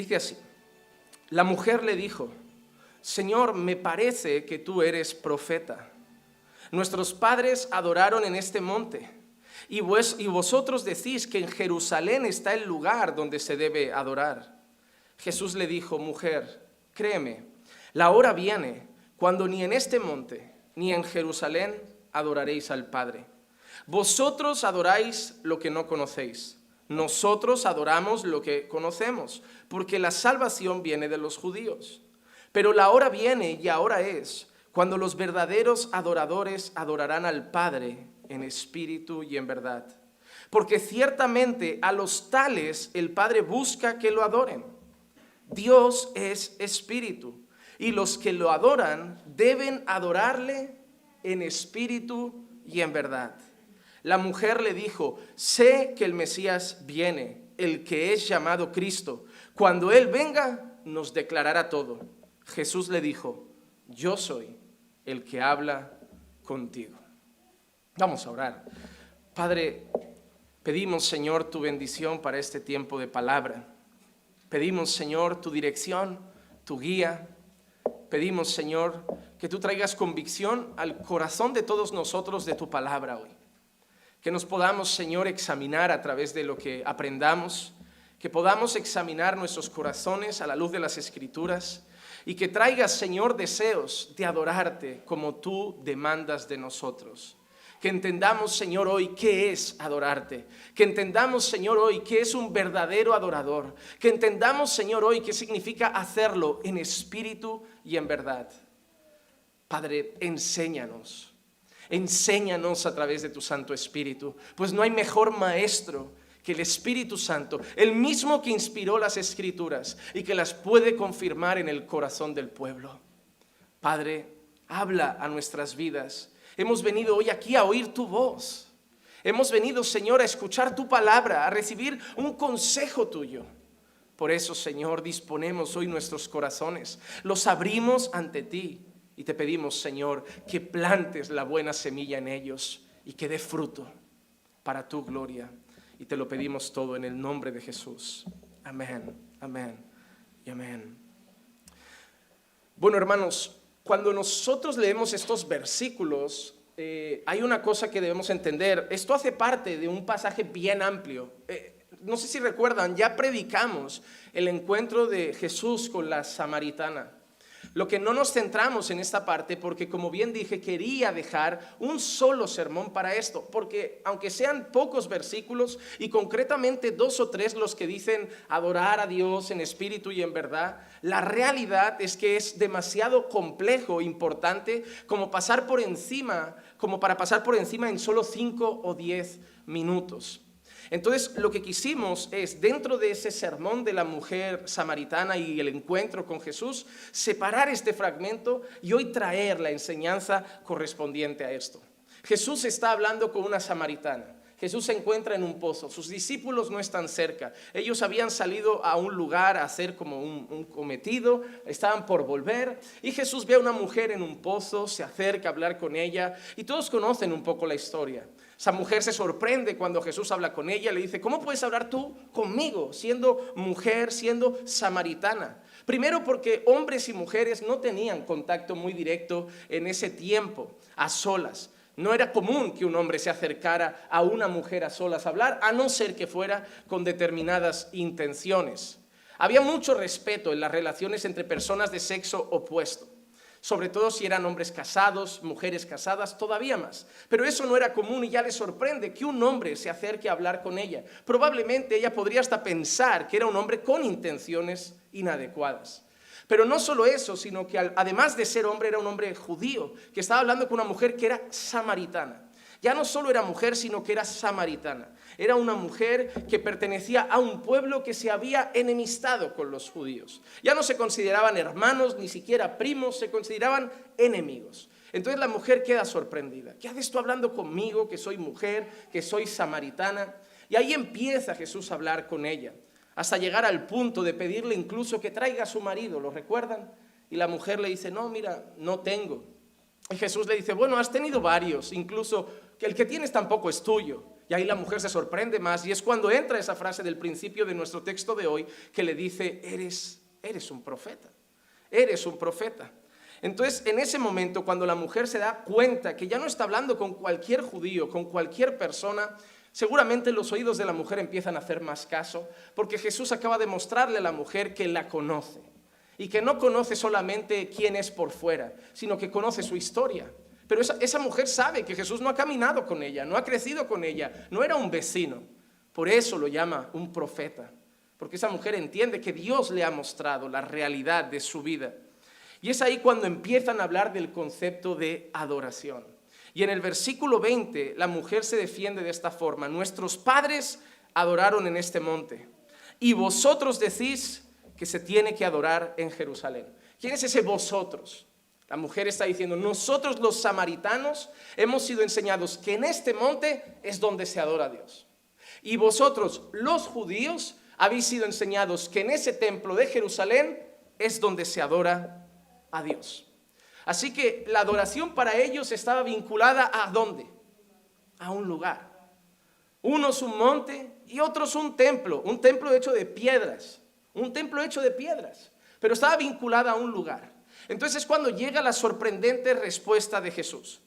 Dice así, la mujer le dijo, Señor, me parece que tú eres profeta. Nuestros padres adoraron en este monte y, vosotros decís que en Jerusalén está el lugar donde se debe adorar. Jesús le dijo, mujer, créeme, la hora viene cuando ni en este monte ni en Jerusalén adoraréis al Padre. Vosotros adoráis lo que no conocéis. Nosotros adoramos lo que conocemos, porque la salvación viene de los judíos. Pero la hora viene y ahora es cuando los verdaderos adoradores adorarán al Padre en espíritu y en verdad. Porque ciertamente a los tales el Padre busca que lo adoren. Dios es espíritu y los que lo adoran deben adorarle en espíritu y en verdad. La mujer le dijo, sé que el Mesías viene, el que es llamado Cristo. Cuando Él venga, nos declarará todo. Jesús le dijo, yo soy el que habla contigo. Vamos a orar. Padre, pedimos, Señor, tu bendición para este tiempo de palabra. Pedimos, Señor, tu dirección, tu guía. Pedimos, Señor, que tú traigas convicción al corazón de todos nosotros de tu palabra hoy. Que nos podamos, Señor, examinar a través de lo que aprendamos, que podamos examinar nuestros corazones a la luz de las escrituras y que traigas, Señor, deseos de adorarte como tú demandas de nosotros. Que entendamos, Señor, hoy qué es adorarte. Que entendamos, Señor, hoy qué es un verdadero adorador. Que entendamos, Señor, hoy qué significa hacerlo en espíritu y en verdad. Padre, enséñanos. Enséñanos a través de tu Santo Espíritu. Pues no hay mejor maestro que el Espíritu Santo, el mismo que inspiró las escrituras y que las puede confirmar en el corazón del pueblo. Padre, habla a nuestras vidas. Hemos venido hoy aquí a oír tu voz. Hemos venido, Señor, a escuchar tu palabra, a recibir un consejo tuyo. Por eso, Señor, disponemos hoy nuestros corazones, los abrimos ante ti y te pedimos, Señor, que plantes la buena semilla en ellos y que dé fruto para tu gloria. Y te lo pedimos todo en el nombre de Jesús. Amén, amén y amén. Bueno, hermanos, cuando nosotros leemos estos versículos, eh, hay una cosa que debemos entender. Esto hace parte de un pasaje bien amplio. Eh, no sé si recuerdan, ya predicamos el encuentro de Jesús con la samaritana. Lo que no nos centramos en esta parte, porque como bien dije, quería dejar un solo sermón para esto, porque aunque sean pocos versículos y concretamente dos o tres los que dicen adorar a Dios en espíritu y en verdad, la realidad es que es demasiado complejo, importante, como pasar por encima, como para pasar por encima en solo cinco o diez minutos. Entonces, lo que quisimos es, dentro de ese sermón de la mujer samaritana y el encuentro con Jesús, separar este fragmento y hoy traer la enseñanza correspondiente a esto. Jesús está hablando con una samaritana. Jesús se encuentra en un pozo, sus discípulos no están cerca, ellos habían salido a un lugar a hacer como un, cometido, estaban por volver y Jesús ve a una mujer en un pozo, se acerca a hablar con ella y todos conocen un poco la historia. Esa mujer se sorprende cuando Jesús habla con ella, le dice, ¿cómo puedes hablar tú conmigo siendo mujer, siendo samaritana? Primero porque hombres y mujeres no tenían contacto muy directo en ese tiempo, a solas. No era común que un hombre se acercara a una mujer a solas a hablar, a no ser que fuera con determinadas intenciones. Había mucho respeto en las relaciones entre personas de sexo opuesto sobre todo si eran hombres casados, mujeres casadas, todavía más. Pero eso no era común y ya le sorprende que un hombre se acerque a hablar con ella. Probablemente ella podría hasta pensar que era un hombre con intenciones inadecuadas. Pero no solo eso, sino que además de ser hombre era un hombre judío, que estaba hablando con una mujer que era samaritana. Ya no solo era mujer, sino que era samaritana. Era una mujer que pertenecía a un pueblo que se había enemistado con los judíos. Ya no se consideraban hermanos, ni siquiera primos, se consideraban enemigos. Entonces la mujer queda sorprendida. ¿Qué haces tú hablando conmigo, que soy mujer, que soy samaritana? Y ahí empieza Jesús a hablar con ella, hasta llegar al punto de pedirle incluso que traiga a su marido, ¿lo recuerdan? Y la mujer le dice, no, mira, no tengo. Y Jesús le dice, bueno, has tenido varios, incluso que el que tienes tampoco es tuyo. Y ahí la mujer se sorprende más y es cuando entra esa frase del principio de nuestro texto de hoy que le dice, eres, eres un profeta, eres un profeta. Entonces, en ese momento, cuando la mujer se da cuenta que ya no está hablando con cualquier judío, con cualquier persona, seguramente los oídos de la mujer empiezan a hacer más caso, porque Jesús acaba de mostrarle a la mujer que la conoce y que no conoce solamente quién es por fuera, sino que conoce su historia. Pero esa, esa, mujer sabe que Jesús no ha caminado con ella, no ha crecido con ella, no era un vecino. Por eso lo llama un profeta, porque esa mujer entiende que Dios le ha mostrado la realidad de su vida. Y es ahí cuando empiezan a hablar del concepto de adoración. Y en el versículo 20 la mujer se defiende de esta forma. Nuestros padres adoraron en este monte y vosotros decís que se tiene que adorar en Jerusalén. ¿Quién es ese vosotros? La mujer está diciendo, nosotros los samaritanos hemos sido enseñados que en este monte es donde se adora a Dios. Y vosotros los judíos habéis sido enseñados que en ese templo de Jerusalén es donde se adora a Dios. Así que la adoración para ellos estaba vinculada a dónde? A un lugar. Unos un monte y otros un templo, un templo hecho de piedras, un templo hecho de piedras, pero estaba vinculada a un lugar. Entonces es cuando llega la sorprendente respuesta de Jesús.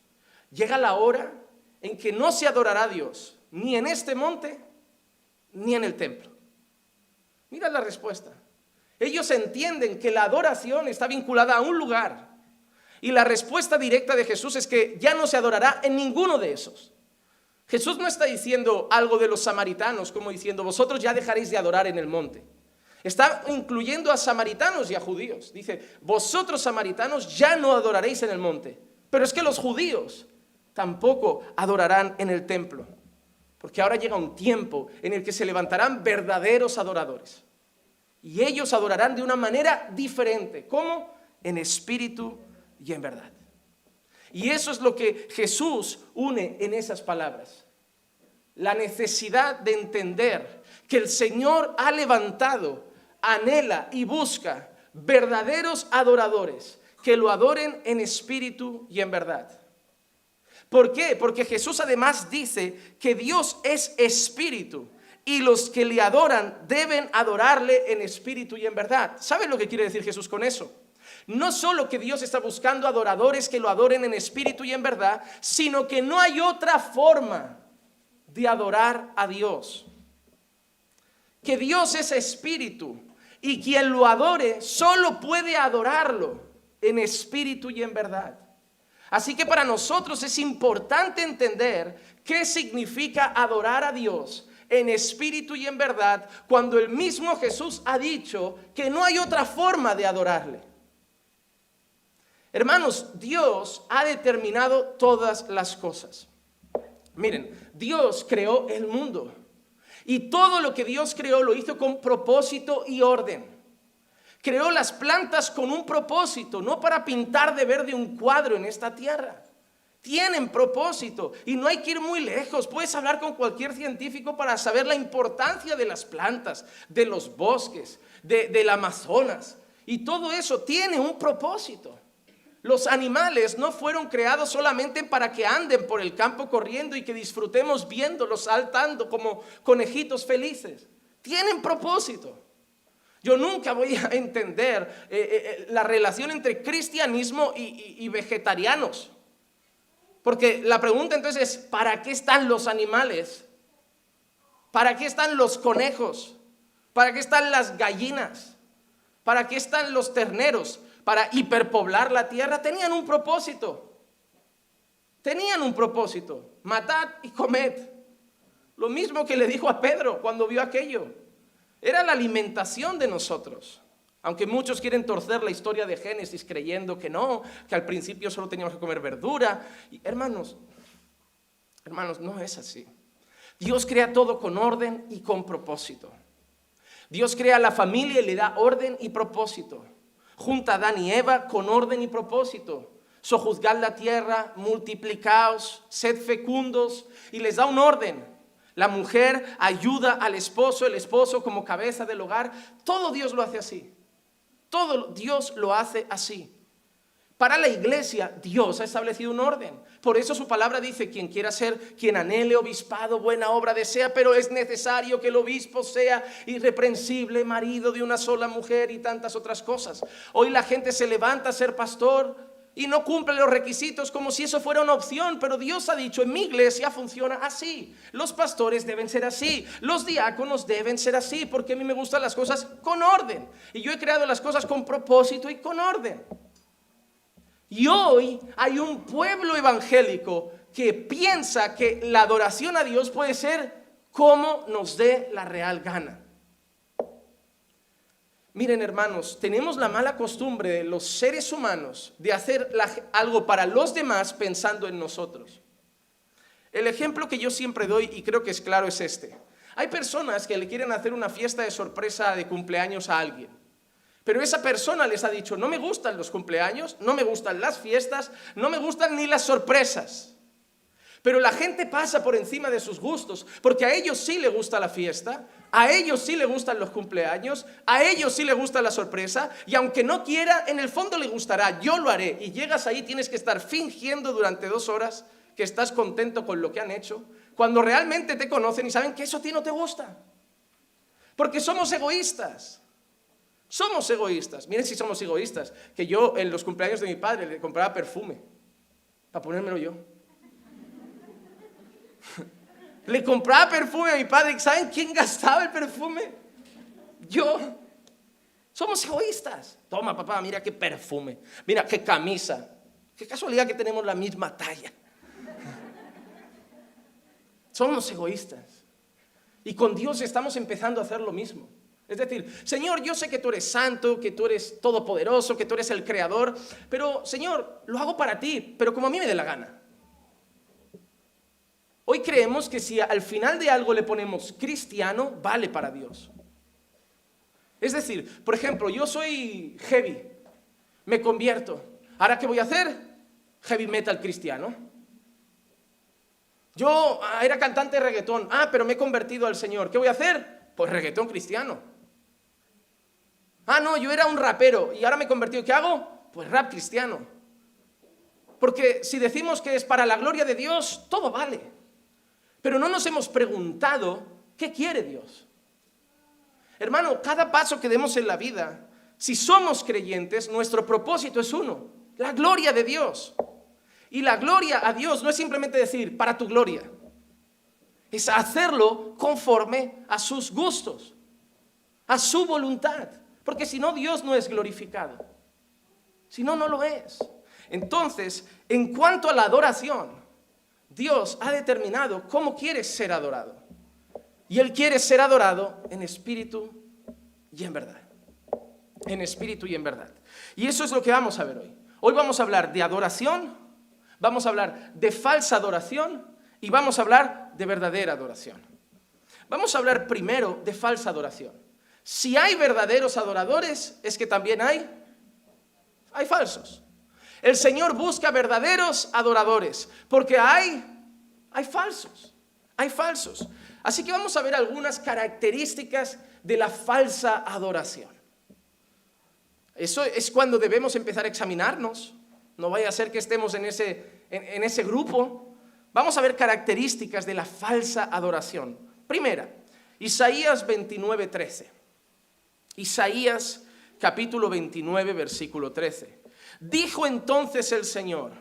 Llega la hora en que no se adorará a Dios, ni en este monte, ni en el templo. Mira la respuesta. Ellos entienden que la adoración está vinculada a un lugar. Y la respuesta directa de Jesús es que ya no se adorará en ninguno de esos. Jesús no está diciendo algo de los samaritanos como diciendo, vosotros ya dejaréis de adorar en el monte. Está incluyendo a samaritanos y a judíos. Dice, vosotros samaritanos ya no adoraréis en el monte. Pero es que los judíos tampoco adorarán en el templo. Porque ahora llega un tiempo en el que se levantarán verdaderos adoradores. Y ellos adorarán de una manera diferente. ¿Cómo? En espíritu y en verdad. Y eso es lo que Jesús une en esas palabras. La necesidad de entender que el Señor ha levantado, anhela y busca verdaderos adoradores que lo adoren en espíritu y en verdad. ¿Por qué? Porque Jesús además dice que Dios es espíritu y los que le adoran deben adorarle en espíritu y en verdad. ¿Saben lo que quiere decir Jesús con eso? No solo que Dios está buscando adoradores que lo adoren en espíritu y en verdad, sino que no hay otra forma de adorar a Dios. Que Dios es espíritu y quien lo adore solo puede adorarlo en espíritu y en verdad. Así que para nosotros es importante entender qué significa adorar a Dios en espíritu y en verdad, cuando el mismo Jesús ha dicho que no hay otra forma de adorarle. Hermanos, Dios ha determinado todas las cosas. Miren, Dios creó el mundo y todo lo que Dios creó lo hizo con propósito y orden. Creó las plantas con un propósito, no para pintar de verde un cuadro en esta tierra tienen propósito y no hay que ir muy lejos. Puedes hablar con cualquier científico para saber la importancia de las plantas, de los bosques, del Amazonas. Y todo eso tiene un propósito. Los animales no fueron creados solamente para que anden por el campo corriendo y que disfrutemos viéndolos saltando como conejitos felices. Tienen propósito. Yo nunca voy a entender eh, eh, eh, la relación entre cristianismo y vegetarianos. Porque la pregunta entonces es, ¿para qué están los animales? ¿Para qué están los conejos? ¿Para qué están las gallinas? ¿Para qué están los terneros? Para hiperpoblar la tierra. Tenían un propósito. Tenían un propósito. Matad y comed. Lo mismo que le dijo a Pedro cuando vio aquello. Era la alimentación de nosotros. Aunque muchos quieren torcer la historia de Génesis creyendo que no, que al principio solo teníamos que comer verdura. Y, hermanos, hermanos, no es así. Dios crea todo con orden y con propósito. Dios crea la familia y le da orden y propósito. Junta a Adán y Eva con orden y propósito. Sojuzgad la tierra, multiplicaos, sed fecundos y les da un orden. La mujer ayuda al esposo, el esposo como cabeza del hogar. Todo Dios lo hace así. Todo Dios lo hace así. Para la iglesia, Dios ha establecido un orden. Por eso su palabra dice, quien quiera ser, quien anhele obispado, buena obra desea, pero es necesario que el obispo sea irreprensible, marido de una sola mujer y tantas otras cosas. Hoy la gente se levanta a ser pastor y no cumple los requisitos como si eso fuera una opción, pero Dios ha dicho, en mi iglesia funciona así. Los pastores deben ser así, los diáconos deben ser así, porque a mí me gustan las cosas con orden. Y yo he creado las cosas con propósito y con orden. Y hoy hay un pueblo evangélico que piensa que la adoración a Dios puede ser como nos dé la real gana. Miren hermanos, tenemos la mala costumbre de los seres humanos de hacer algo para los demás pensando en nosotros. El ejemplo que yo siempre doy y creo que es claro es este. Hay personas que le quieren hacer una fiesta de sorpresa de cumpleaños a alguien. Pero esa persona les ha dicho, no me gustan los cumpleaños, no me gustan las fiestas, no me gustan ni las sorpresas. Pero la gente pasa por encima de sus gustos, porque a ellos sí le gusta la fiesta, a ellos sí le gustan los cumpleaños, a ellos sí le gusta la sorpresa, y aunque no quiera, en el fondo le gustará, yo lo haré. Y llegas ahí, tienes que estar fingiendo durante dos horas que estás contento con lo que han hecho, cuando realmente te conocen y saben que eso a ti no te gusta. Porque somos egoístas. Somos egoístas. Miren si somos egoístas. Que yo en los cumpleaños de mi padre le compraba perfume para ponérmelo yo. le compraba perfume a mi padre. ¿Saben quién gastaba el perfume? Yo. Somos egoístas. Toma, papá, mira qué perfume. Mira qué camisa. Qué casualidad que tenemos la misma talla. Somos egoístas. Y con Dios estamos empezando a hacer lo mismo. Es decir, Señor, yo sé que tú eres santo, que tú eres todopoderoso, que tú eres el creador, pero Señor, lo hago para ti, pero como a mí me dé la gana. Hoy creemos que si al final de algo le ponemos cristiano, vale para Dios. Es decir, por ejemplo, yo soy heavy, me convierto. ¿Ahora qué voy a hacer? Heavy metal cristiano. Yo ah, era cantante de reggaetón, ah, pero me he convertido al Señor. ¿Qué voy a hacer? Pues reggaetón cristiano. Ah, no, yo era un rapero y ahora me he convertido. ¿Qué hago? Pues rap cristiano. Porque si decimos que es para la gloria de Dios, todo vale. Pero no nos hemos preguntado qué quiere Dios. Hermano, cada paso que demos en la vida, si somos creyentes, nuestro propósito es uno, la gloria de Dios. Y la gloria a Dios no es simplemente decir, para tu gloria, es hacerlo conforme a sus gustos, a su voluntad. Porque si no, Dios no es glorificado. Si no, no lo es. Entonces, en cuanto a la adoración, Dios ha determinado cómo quiere ser adorado. Y Él quiere ser adorado en espíritu y en verdad. En espíritu y en verdad. Y eso es lo que vamos a ver hoy. Hoy vamos a hablar de adoración, vamos a hablar de falsa adoración y vamos a hablar de verdadera adoración. Vamos a hablar primero de falsa adoración. Si hay verdaderos adoradores, es que también hay, hay falsos. El Señor busca verdaderos adoradores, porque hay, hay falsos, hay falsos. Así que vamos a ver algunas características de la falsa adoración. Eso es cuando debemos empezar a examinarnos. No vaya a ser que estemos en ese, en ese grupo. Vamos a ver características de la falsa adoración. Primera, Isaías 29, 13. Isaías capítulo 29, versículo 13. Dijo entonces el Señor,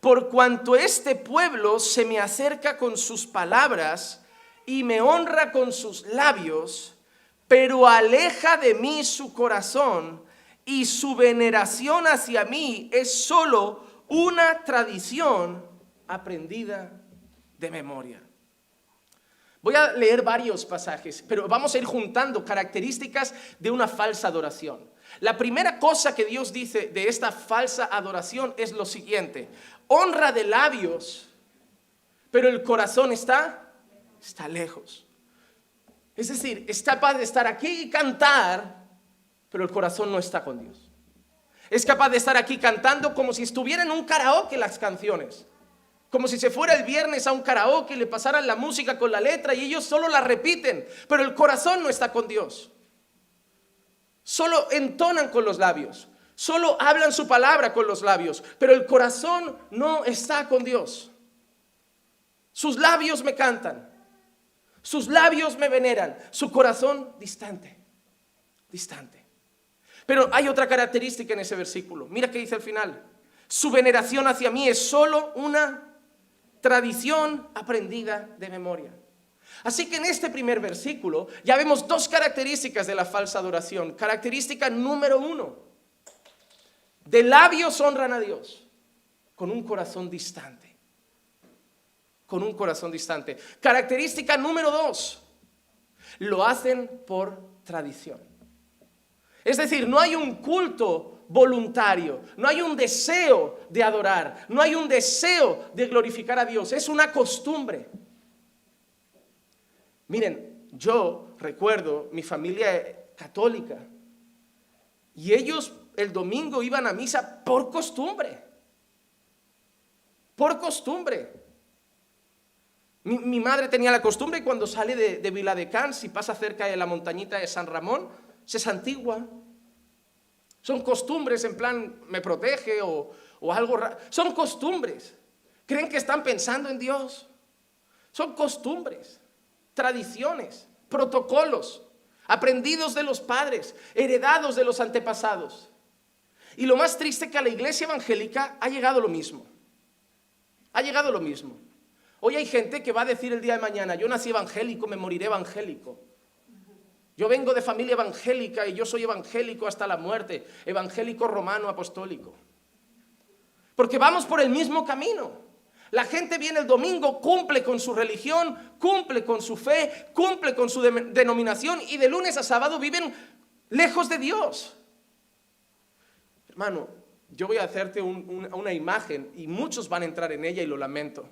por cuanto este pueblo se me acerca con sus palabras y me honra con sus labios, pero aleja de mí su corazón y su veneración hacia mí es solo una tradición aprendida de memoria. Voy a leer varios pasajes, pero vamos a ir juntando características de una falsa adoración. La primera cosa que Dios dice de esta falsa adoración es lo siguiente. Honra de labios, pero el corazón está, está lejos. Es decir, es capaz de estar aquí y cantar, pero el corazón no está con Dios. Es capaz de estar aquí cantando como si estuviera en un karaoke las canciones. Como si se fuera el viernes a un karaoke y le pasaran la música con la letra y ellos solo la repiten, pero el corazón no está con Dios. Solo entonan con los labios. Solo hablan su palabra con los labios, pero el corazón no está con Dios. Sus labios me cantan, sus labios me veneran, su corazón distante, distante. Pero hay otra característica en ese versículo. Mira qué dice al final. Su veneración hacia mí es solo una tradición aprendida de memoria. Así que en este primer versículo ya vemos dos características de la falsa adoración. Característica número uno, de labios honran a Dios con un corazón distante. Con un corazón distante. Característica número dos, lo hacen por tradición. Es decir, no hay un culto voluntario, no hay un deseo de adorar, no hay un deseo de glorificar a Dios, es una costumbre. Miren, yo recuerdo mi familia católica y ellos el domingo iban a misa por costumbre, por costumbre. Mi, madre tenía la costumbre cuando sale de, de Viladecans si pasa cerca de la montañita de San Ramón, se santigua. Son costumbres en plan, me protege o, o algo raro. Son costumbres. Creen que están pensando en Dios. Son costumbres tradiciones, protocolos, aprendidos de los padres, heredados de los antepasados. Y lo más triste que a la iglesia evangélica ha llegado lo mismo. Ha llegado lo mismo. Hoy hay gente que va a decir el día de mañana, yo nací evangélico, me moriré evangélico. Yo vengo de familia evangélica y yo soy evangélico hasta la muerte, evangélico romano apostólico. Porque vamos por el mismo camino. La gente viene el domingo, cumple con su religión, cumple con su fe, cumple con su denominación y de lunes a sábado viven lejos de Dios. Hermano, yo voy a hacerte una imagen y muchos van a entrar en ella y lo lamento.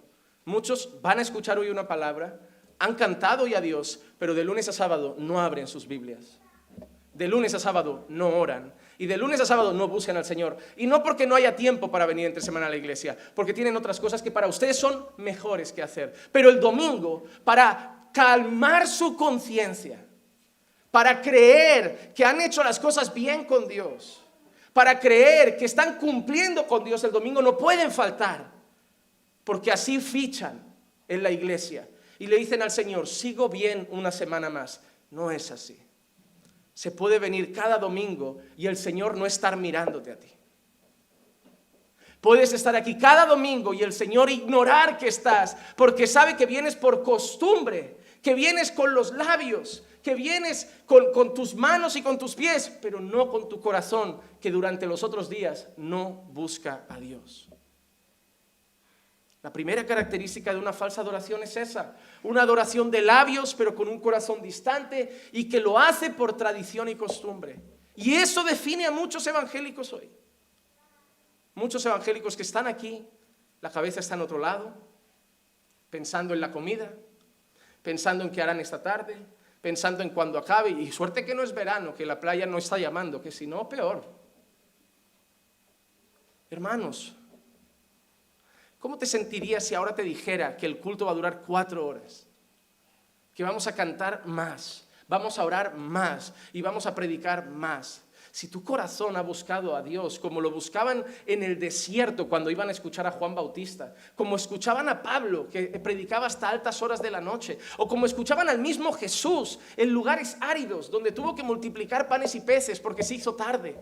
Muchos van a escuchar hoy una palabra, han cantado hoy a Dios, pero de lunes a sábado no abren sus Biblias. De lunes a sábado no oran. Y de lunes a sábado no buscan al Señor. Y no porque no haya tiempo para venir entre semana a la iglesia, porque tienen otras cosas que para ustedes son mejores que hacer. Pero el domingo, para calmar su conciencia, para creer que han hecho las cosas bien con Dios, para creer que están cumpliendo con Dios el domingo, no pueden faltar, porque así fichan en la iglesia y le dicen al Señor, sigo bien una semana más. No es así se puede venir cada domingo y el Señor no estar mirándote a ti. Puedes estar aquí cada domingo y el Señor ignorar que estás, porque sabe que vienes por costumbre, que vienes con los labios, que vienes con, con, tus manos y con tus pies, pero no con tu corazón, que durante los otros días no busca a Dios. La primera característica de una falsa adoración es esa, una adoración de labios pero con un corazón distante y que lo hace por tradición y costumbre. Y eso define a muchos evangélicos hoy. Muchos evangélicos que están aquí, la cabeza está en otro lado, pensando en la comida, pensando en qué harán esta tarde, pensando en cuando acabe, y suerte que no es verano, que la playa no está llamando, que si no, peor. Hermanos, ¿Cómo te sentirías si ahora te dijera que el culto va a durar cuatro horas? Que vamos a cantar más, vamos a orar más y vamos a predicar más. Si tu corazón ha buscado a Dios como lo buscaban en el desierto cuando iban a escuchar a Juan Bautista, como escuchaban a Pablo que predicaba hasta altas horas de la noche, o como escuchaban al mismo Jesús en lugares áridos donde tuvo que multiplicar panes y peces porque se hizo tarde,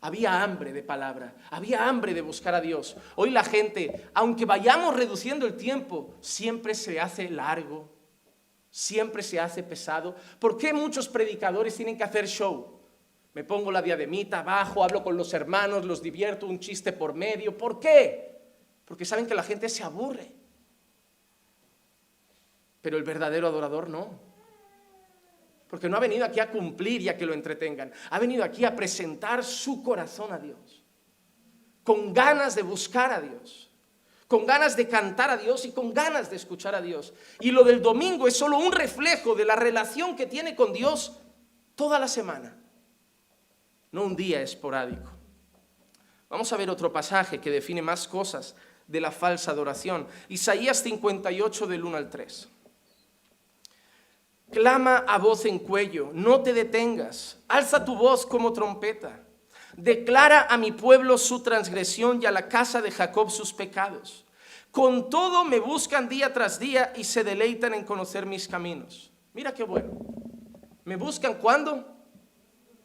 había hambre de palabra, había hambre de buscar a Dios. Hoy la gente, aunque vayamos reduciendo el tiempo, siempre se hace largo, siempre se hace pesado. ¿Por qué muchos predicadores tienen que hacer show? Me pongo la diademita abajo, hablo con los hermanos, los divierto, un chiste por medio. ¿Por qué? Porque saben que la gente se aburre. Pero el verdadero adorador no. Porque no ha venido aquí a cumplir y a que lo entretengan. Ha venido aquí a presentar su corazón a Dios. Con ganas de buscar a Dios. Con ganas de cantar a Dios y con ganas de escuchar a Dios. Y lo del domingo es solo un reflejo de la relación que tiene con Dios toda la semana. No un día esporádico. Vamos a ver otro pasaje que define más cosas de la falsa adoración. Isaías 58 del 1 al 3. Clama a voz en cuello, no te detengas, alza tu voz como trompeta. Declara a mi pueblo su transgresión y a la casa de Jacob sus pecados. Con todo me buscan día tras día y se deleitan en conocer mis caminos. Mira qué bueno. ¿Me buscan cuándo?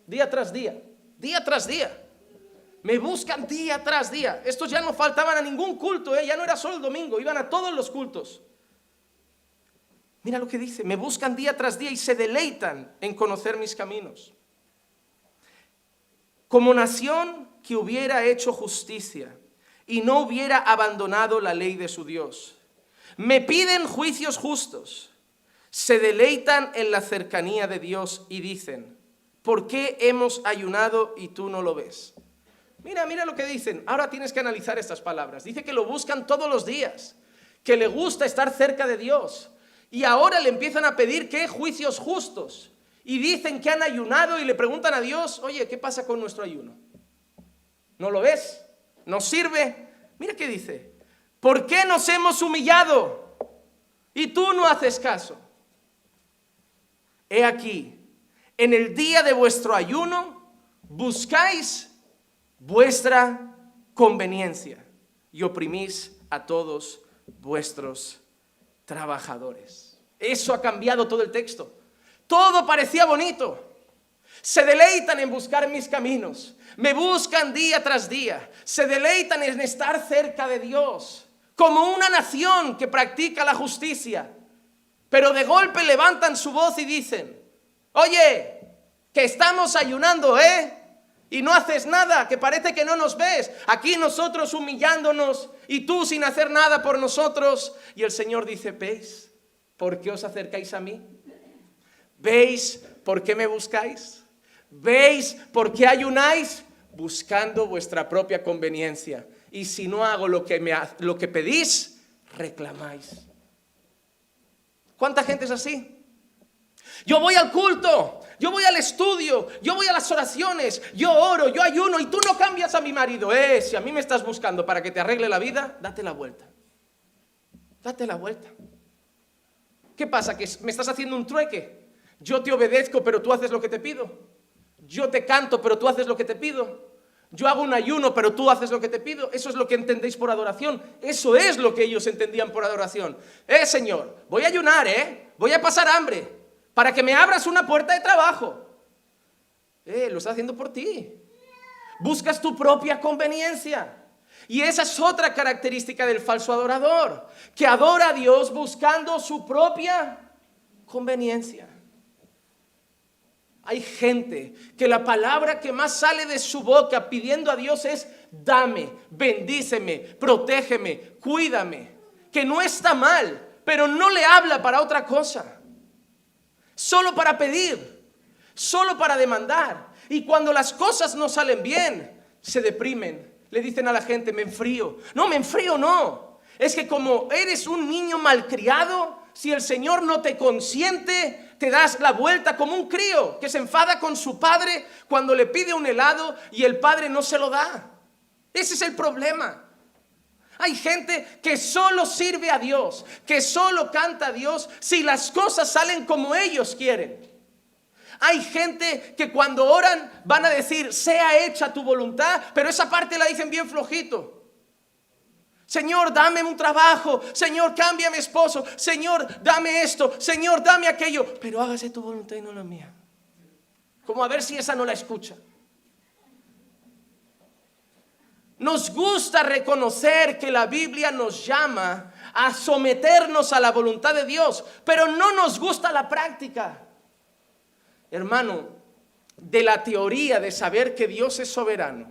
Día tras día. Día tras día. Me buscan día tras día. Estos ya no faltaban a ningún culto, ¿eh? ya no era solo el domingo, iban a todos los cultos. Mira lo que dice, me buscan día tras día y se deleitan en conocer mis caminos. Como nación que hubiera hecho justicia y no hubiera abandonado la ley de su Dios. Me piden juicios justos, se deleitan en la cercanía de Dios y dicen, ¿por qué hemos ayunado y tú no lo ves? Mira, mira lo que dicen. Ahora tienes que analizar estas palabras. Dice que lo buscan todos los días, que le gusta estar cerca de Dios. Y ahora le empiezan a pedir que juicios justos. Y dicen que han ayunado y le preguntan a Dios, oye, ¿qué pasa con nuestro ayuno? ¿No lo ves? ¿Nos sirve? Mira qué dice. ¿Por qué nos hemos humillado? Y tú no haces caso. He aquí, en el día de vuestro ayuno, buscáis vuestra conveniencia y oprimís a todos vuestros trabajadores. Eso ha cambiado todo el texto. Todo parecía bonito. Se deleitan en buscar mis caminos. Me buscan día tras día. Se deleitan en estar cerca de Dios. Como una nación que practica la justicia. Pero de golpe levantan su voz y dicen, oye, que estamos ayunando, ¿eh? Y no haces nada, que parece que no nos ves. Aquí nosotros humillándonos y tú sin hacer nada por nosotros. Y el Señor dice, ¿veis por qué os acercáis a mí? ¿Veis por qué me buscáis? ¿Veis por qué ayunáis? Buscando vuestra propia conveniencia. Y si no hago lo que, me, lo que pedís, reclamáis. ¿Cuánta gente es así? Yo voy al culto, yo voy al estudio, yo voy a las oraciones, yo oro, yo ayuno y tú no cambias a mi marido. Eh, si a mí me estás buscando para que te arregle la vida, date la vuelta. Date la vuelta. ¿Qué pasa? ¿Que me estás haciendo un trueque? Yo te obedezco, pero tú haces lo que te pido. Yo te canto, pero tú haces lo que te pido. Yo hago un ayuno, pero tú haces lo que te pido. Eso es lo que entendéis por adoración. Eso es lo que ellos entendían por adoración. Eh, Señor, voy a ayunar, ¿eh? Voy a pasar hambre para que me abras una puerta de trabajo. Eh, lo está haciendo por ti. Buscas tu propia conveniencia. Y esa es otra característica del falso adorador, que adora a Dios buscando su propia conveniencia. Hay gente que la palabra que más sale de su boca pidiendo a Dios es dame, bendíceme, protégeme, cuídame, que no está mal, pero no le habla para otra cosa solo para pedir, solo para demandar. Y cuando las cosas no salen bien, se deprimen. Le dicen a la gente, me enfrío. No, me enfrío no. Es que como eres un niño malcriado, si el Señor no te consiente, te das la vuelta como un crío que se enfada con su padre cuando le pide un helado y el padre no se lo da. Ese es el problema. Hay gente que solo sirve a Dios, que solo canta a Dios si las cosas salen como ellos quieren. Hay gente que cuando oran van a decir, sea hecha tu voluntad, pero esa parte la dicen bien flojito. Señor, dame un trabajo. Señor, cambia a mi esposo. Señor, dame esto. Señor, dame aquello. Pero hágase tu voluntad y no la mía. Como a ver si esa no la escucha. Nos gusta reconocer que la Biblia nos llama a someternos a la voluntad de Dios, pero no nos gusta la práctica. Hermano, de la teoría de saber que Dios es soberano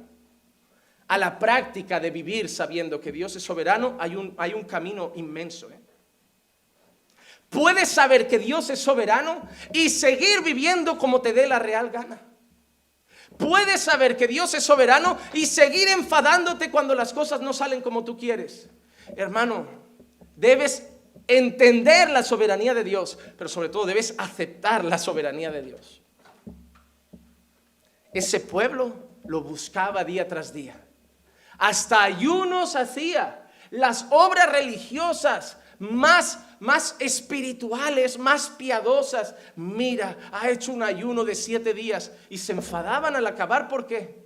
a la práctica de vivir sabiendo que Dios es soberano, hay un, hay un camino inmenso. ¿eh? Puedes saber que Dios es soberano y seguir viviendo como te dé la real gana. Puedes saber que Dios es soberano y seguir enfadándote cuando las cosas no salen como tú quieres. Hermano, debes entender la soberanía de Dios, pero sobre todo debes aceptar la soberanía de Dios. Ese pueblo lo buscaba día tras día. Hasta ayunos hacía. Las obras religiosas más, más espirituales, más piadosas. Mira, ha hecho un ayuno de siete días y se enfadaban al acabar. ¿Por qué?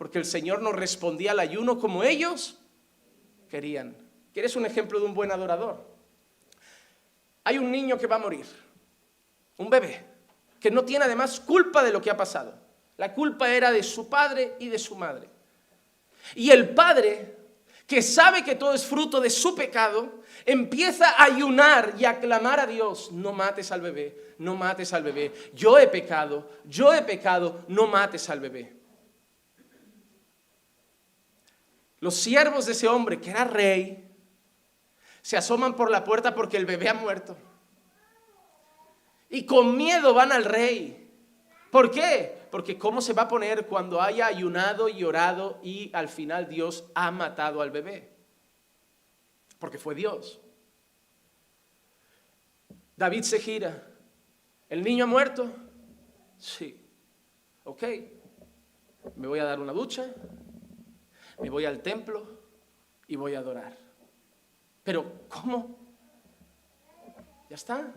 porque el Señor no respondía al ayuno como ellos querían. ¿Quieres un ejemplo de un buen adorador? Hay un niño que va a morir, un bebé, que no tiene además culpa de lo que ha pasado. La culpa era de su padre y de su madre. Y el padre, que sabe que todo es fruto de su pecado, empieza a ayunar y a clamar a Dios, no mates al bebé, no mates al bebé, yo he pecado, yo he pecado, no mates al bebé. Los siervos de ese hombre, que era rey, se asoman por la puerta porque el bebé ha muerto. Y con miedo van al rey. ¿Por qué? Porque ¿cómo se va a poner cuando haya ayunado y orado y al final Dios ha matado al bebé? Porque fue Dios. David se gira. ¿El niño ha muerto? Sí. Ok. Me voy a dar una ducha, me voy al templo y voy a adorar. Pero, ¿cómo? Ya está.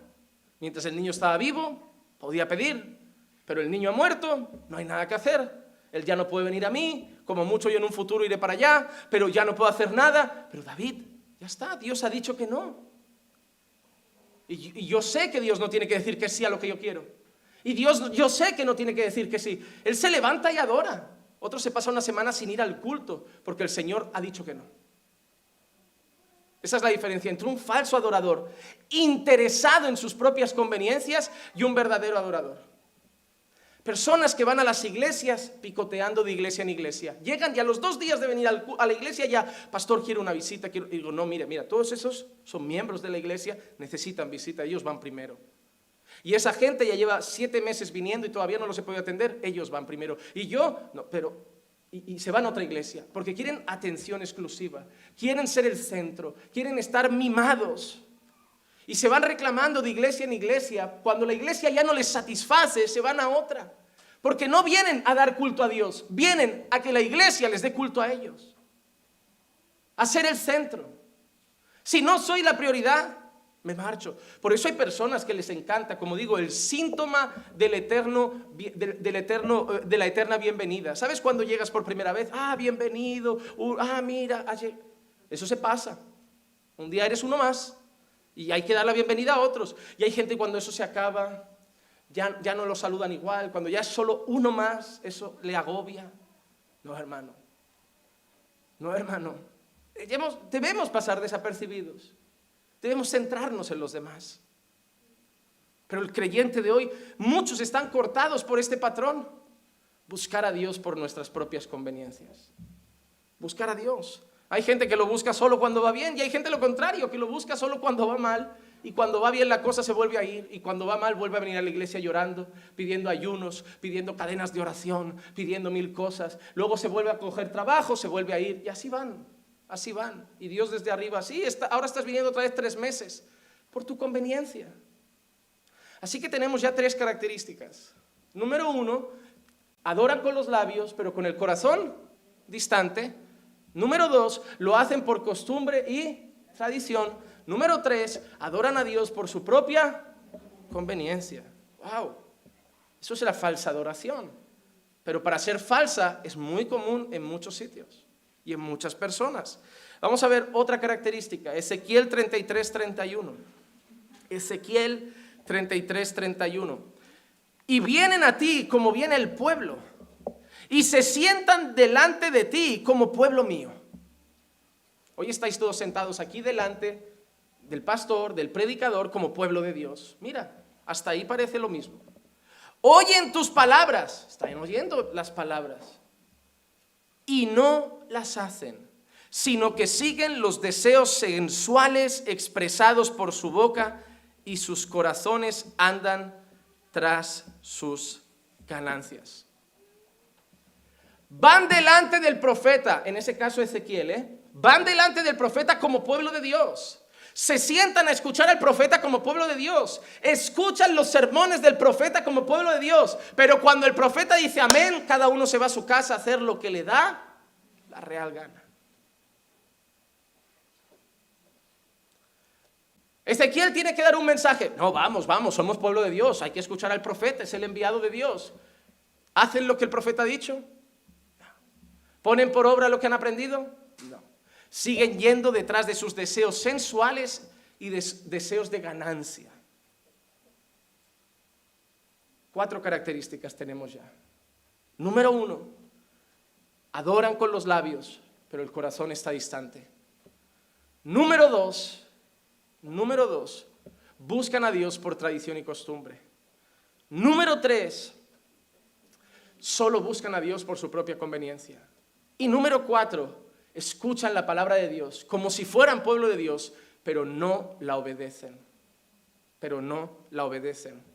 Mientras el niño estaba vivo, podía pedir, pero el niño ha muerto, no hay nada que hacer. Él ya no puede venir a mí, como mucho yo en un futuro iré para allá, pero ya no puedo hacer nada. Pero David, ya está, Dios ha dicho que no. Y, yo sé que Dios no tiene que decir que sí a lo que yo quiero. Y Dios, yo sé que no tiene que decir que sí. Él se levanta y adora. Otro se pasa una semana sin ir al culto porque el Señor ha dicho que no. Esa es la diferencia entre un falso adorador interesado en sus propias conveniencias y un verdadero adorador. Personas que van a las iglesias picoteando de iglesia en iglesia. Llegan y a los dos días de venir a la iglesia ya, pastor, quiero una visita. Quiero... digo, no, mire, mira, todos esos son miembros de la iglesia, necesitan visita, ellos van primero. Y esa gente ya lleva siete meses viniendo y todavía no los he podido atender, ellos van primero. Y yo, no, pero y, se van a otra iglesia, porque quieren atención exclusiva, quieren ser el centro, quieren estar mimados. Y se van reclamando de iglesia en iglesia. Cuando la iglesia ya no les satisface, se van a otra. Porque no vienen a dar culto a Dios, vienen a que la iglesia les dé culto a ellos. A ser el centro. Si no soy la prioridad, me marcho. Por eso hay personas que les encanta, como digo, el síntoma del eterno, del, eterno, eh, de la eterna bienvenida. ¿Sabes cuando llegas por primera vez? Ah, bienvenido. ah, mira. Eso se pasa. Un día eres uno más y hay que dar la bienvenida a otros. Y hay gente cuando eso se acaba, ya, ya no lo saludan igual. Cuando ya es solo uno más, eso le agobia. No, hermano. No, hermano. Debemos, debemos pasar desapercibidos. Debemos centrarnos en los demás. Pero el creyente de hoy, muchos están cortados por este patrón. Buscar a Dios por nuestras propias conveniencias. Buscar a Dios. Hay gente que lo busca solo cuando va bien y hay gente lo contrario, que lo busca solo cuando va mal. Y cuando va bien la cosa se vuelve a ir y cuando va mal vuelve a venir a la iglesia llorando, pidiendo ayunos, pidiendo cadenas de oración, pidiendo mil cosas. Luego se vuelve a coger trabajo, se vuelve a ir y así van. Así van. Y Dios desde arriba, sí, ahora estás viniendo otra vez tres meses por tu conveniencia. Así que tenemos ya tres características. Número uno, adoran con los labios, pero con el corazón distante. Número dos, lo hacen por costumbre y tradición. Número tres, adoran a Dios por su propia conveniencia. ¡Wow! Eso es la falsa adoración. Pero para ser falsa es muy común en muchos sitios y en muchas personas. Vamos a ver otra característica, Ezequiel 33, 31. Ezequiel 33, 31. Y vienen a ti como viene el pueblo, y se sientan delante de ti como pueblo mío. Hoy estáis todos sentados aquí delante del pastor, del predicador, como pueblo de Dios. Mira, hasta ahí parece lo mismo. Oyen tus palabras, están oyendo las palabras y no las hacen, sino que siguen los deseos sensuales expresados por su boca y sus corazones andan tras sus ganancias. Van delante del profeta, en ese caso Ezequiel, ¿eh? van delante del profeta como pueblo de Dios se sientan a escuchar al profeta como pueblo de Dios. Escuchan los sermones del profeta como pueblo de Dios. Pero cuando el profeta dice amén, cada uno se va a su casa a hacer lo que le da la real gana. Ezequiel tiene que dar un mensaje. No, vamos, vamos, somos pueblo de Dios. Hay que escuchar al profeta, es el enviado de Dios. ¿Hacen lo que el profeta ha dicho? ¿Ponen por obra lo que han aprendido? No. Siguen yendo detrás de sus deseos sensuales y deseos de ganancia. Cuatro características tenemos ya. Número uno, adoran con los labios, pero el corazón está distante. Número dos, número dos, buscan a Dios por tradición y costumbre. Número tres, solo buscan a Dios por su propia conveniencia. Y número cuatro, escuchan la palabra de Dios como si fueran pueblo de Dios, pero no la obedecen. Pero no la obedecen.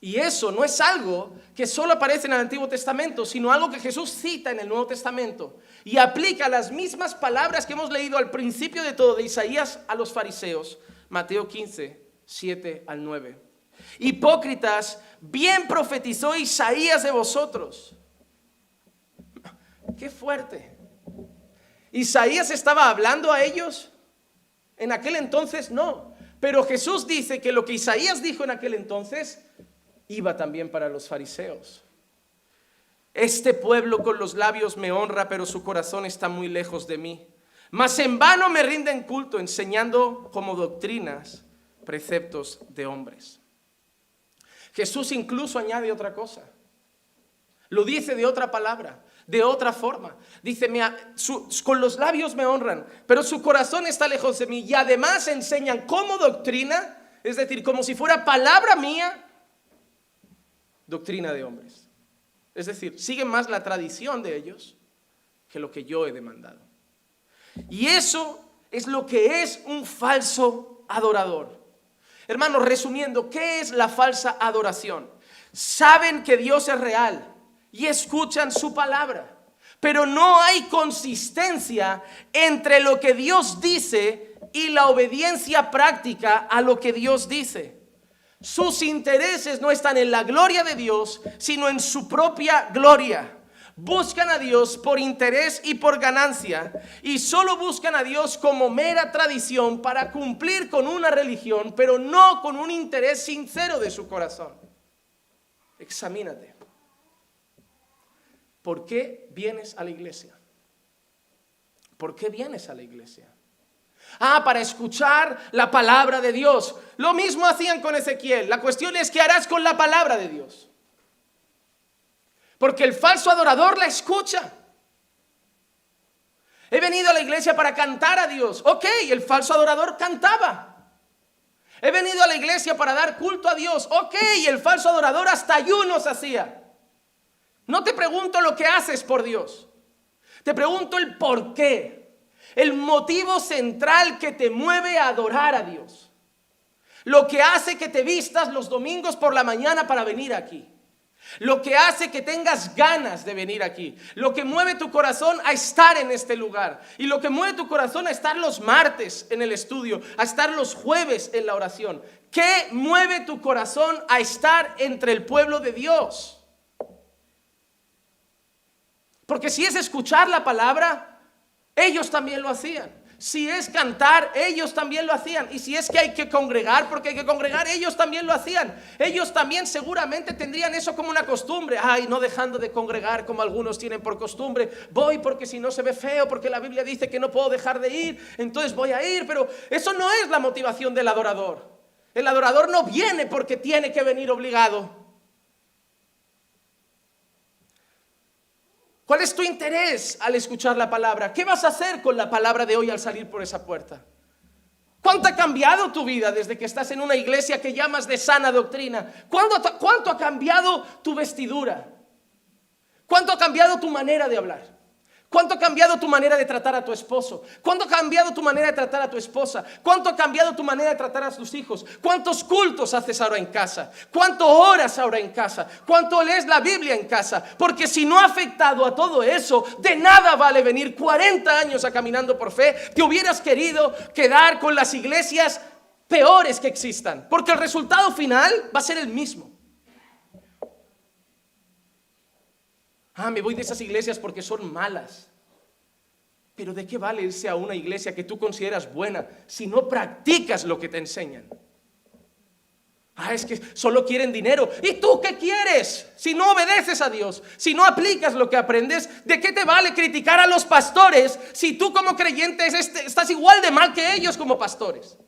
Y eso no es algo que solo aparece en el Antiguo Testamento, sino algo que Jesús cita en el Nuevo Testamento y aplica las mismas palabras que hemos leído al principio de todo de Isaías a los fariseos, Mateo 15, 7 al 9. Hipócritas, bien profetizó Isaías de vosotros. Qué fuerte. Isaías estaba hablando a ellos. En aquel entonces no. Pero Jesús dice que lo que Isaías dijo en aquel entonces iba también para los fariseos. Este pueblo con los labios me honra, pero su corazón está muy lejos de mí. Mas en vano me rinden culto, enseñando como doctrinas preceptos de hombres. Jesús incluso añade otra cosa. Lo dice de otra palabra, de otra forma. Dice, con los labios me honran, pero su corazón está lejos de mí. Y además enseñan como doctrina, es decir, como si fuera palabra mía, doctrina de hombres. Es decir, siguen más la tradición de ellos que lo que yo he demandado. Y eso es lo que es un falso adorador. Hermanos, resumiendo, ¿qué es la falsa adoración? Saben que Dios es real y escuchan su palabra, pero no hay consistencia entre lo que Dios dice y la obediencia práctica a lo que Dios dice. Sus intereses no están en la gloria de Dios, sino en su propia gloria. Buscan a Dios por interés y por ganancia y solo buscan a Dios como mera tradición para cumplir con una religión, pero no con un interés sincero de su corazón. Examínate. ¿Por qué vienes a la iglesia? ¿Por qué vienes a la iglesia? Ah, para escuchar la palabra de Dios. Lo mismo hacían con Ezequiel. La cuestión es qué harás con la palabra de Dios. Porque el falso adorador la escucha. He venido a la iglesia para cantar a Dios. Ok, el falso adorador cantaba. He venido a la iglesia para dar culto a Dios. Ok, el falso adorador hasta ayunos hacía. No te pregunto lo que haces por Dios. Te pregunto el por qué. El motivo central que te mueve a adorar a Dios. Lo que hace que te vistas los domingos por la mañana para venir aquí. Lo que hace que tengas ganas de venir aquí. Lo que mueve tu corazón a estar en este lugar. Y lo que mueve tu corazón a estar los martes en el estudio, a estar los jueves en la oración. ¿Qué mueve tu corazón a estar entre el pueblo de Dios? Porque si es escuchar la palabra, ellos también lo hacían. Si es cantar, ellos también lo hacían. Y si es que hay que congregar, porque hay que congregar, ellos también lo hacían. Ellos también seguramente tendrían eso como una costumbre. Ay, no dejando de congregar como algunos tienen por costumbre. Voy porque si no se ve feo, porque la Biblia dice que no puedo dejar de ir, entonces voy a ir. Pero eso no es la motivación del adorador. El adorador no viene porque tiene que venir obligado. ¿Cuál es tu interés al escuchar la palabra? ¿Qué vas a hacer con la palabra de hoy al salir por esa puerta? ¿Cuánto ha cambiado tu vida desde que estás en una iglesia que llamas de sana doctrina? ¿Cuánto, cuánto ha cambiado tu vestidura? ¿Cuánto ha cambiado tu manera de hablar? ¿Cuánto ha cambiado tu manera de tratar a tu esposo? ¿Cuánto ha cambiado tu manera de tratar a tu esposa? ¿Cuánto ha cambiado tu manera de tratar a tus hijos? ¿Cuántos cultos haces ahora en casa? ¿Cuánto oras ahora en casa? ¿Cuánto lees la Biblia en casa? Porque si no ha afectado a todo eso, de nada vale venir 40 años a caminando por fe. Te hubieras querido quedar con las iglesias peores que existan. Porque el resultado final va a ser el mismo. Ah, me voy de esas iglesias porque son malas. Pero ¿de qué vale irse a una iglesia que tú consideras buena si no practicas lo que te enseñan? Ah, es que solo quieren dinero. ¿Y tú qué quieres? Si no obedeces a Dios, si no aplicas lo que aprendes, ¿de qué te vale criticar a los pastores si tú como creyente este, estás igual de mal que ellos como pastores?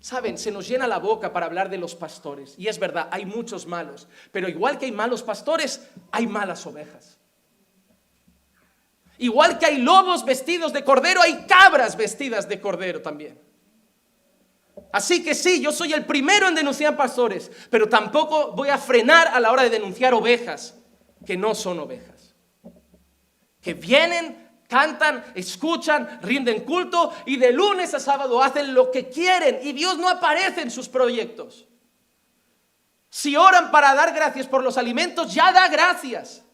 Saben, se nos llena la boca para hablar de los pastores. Y es verdad, hay muchos malos. Pero igual que hay malos pastores, hay malas ovejas. Igual que hay lobos vestidos de cordero, hay cabras vestidas de cordero también. Así que sí, yo soy el primero en denunciar pastores, pero tampoco voy a frenar a la hora de denunciar ovejas que no son ovejas. Que vienen cantan, escuchan, rinden culto y de lunes a sábado hacen lo que quieren y Dios no aparece en sus proyectos. Si oran para dar gracias por los alimentos, ya da gracias,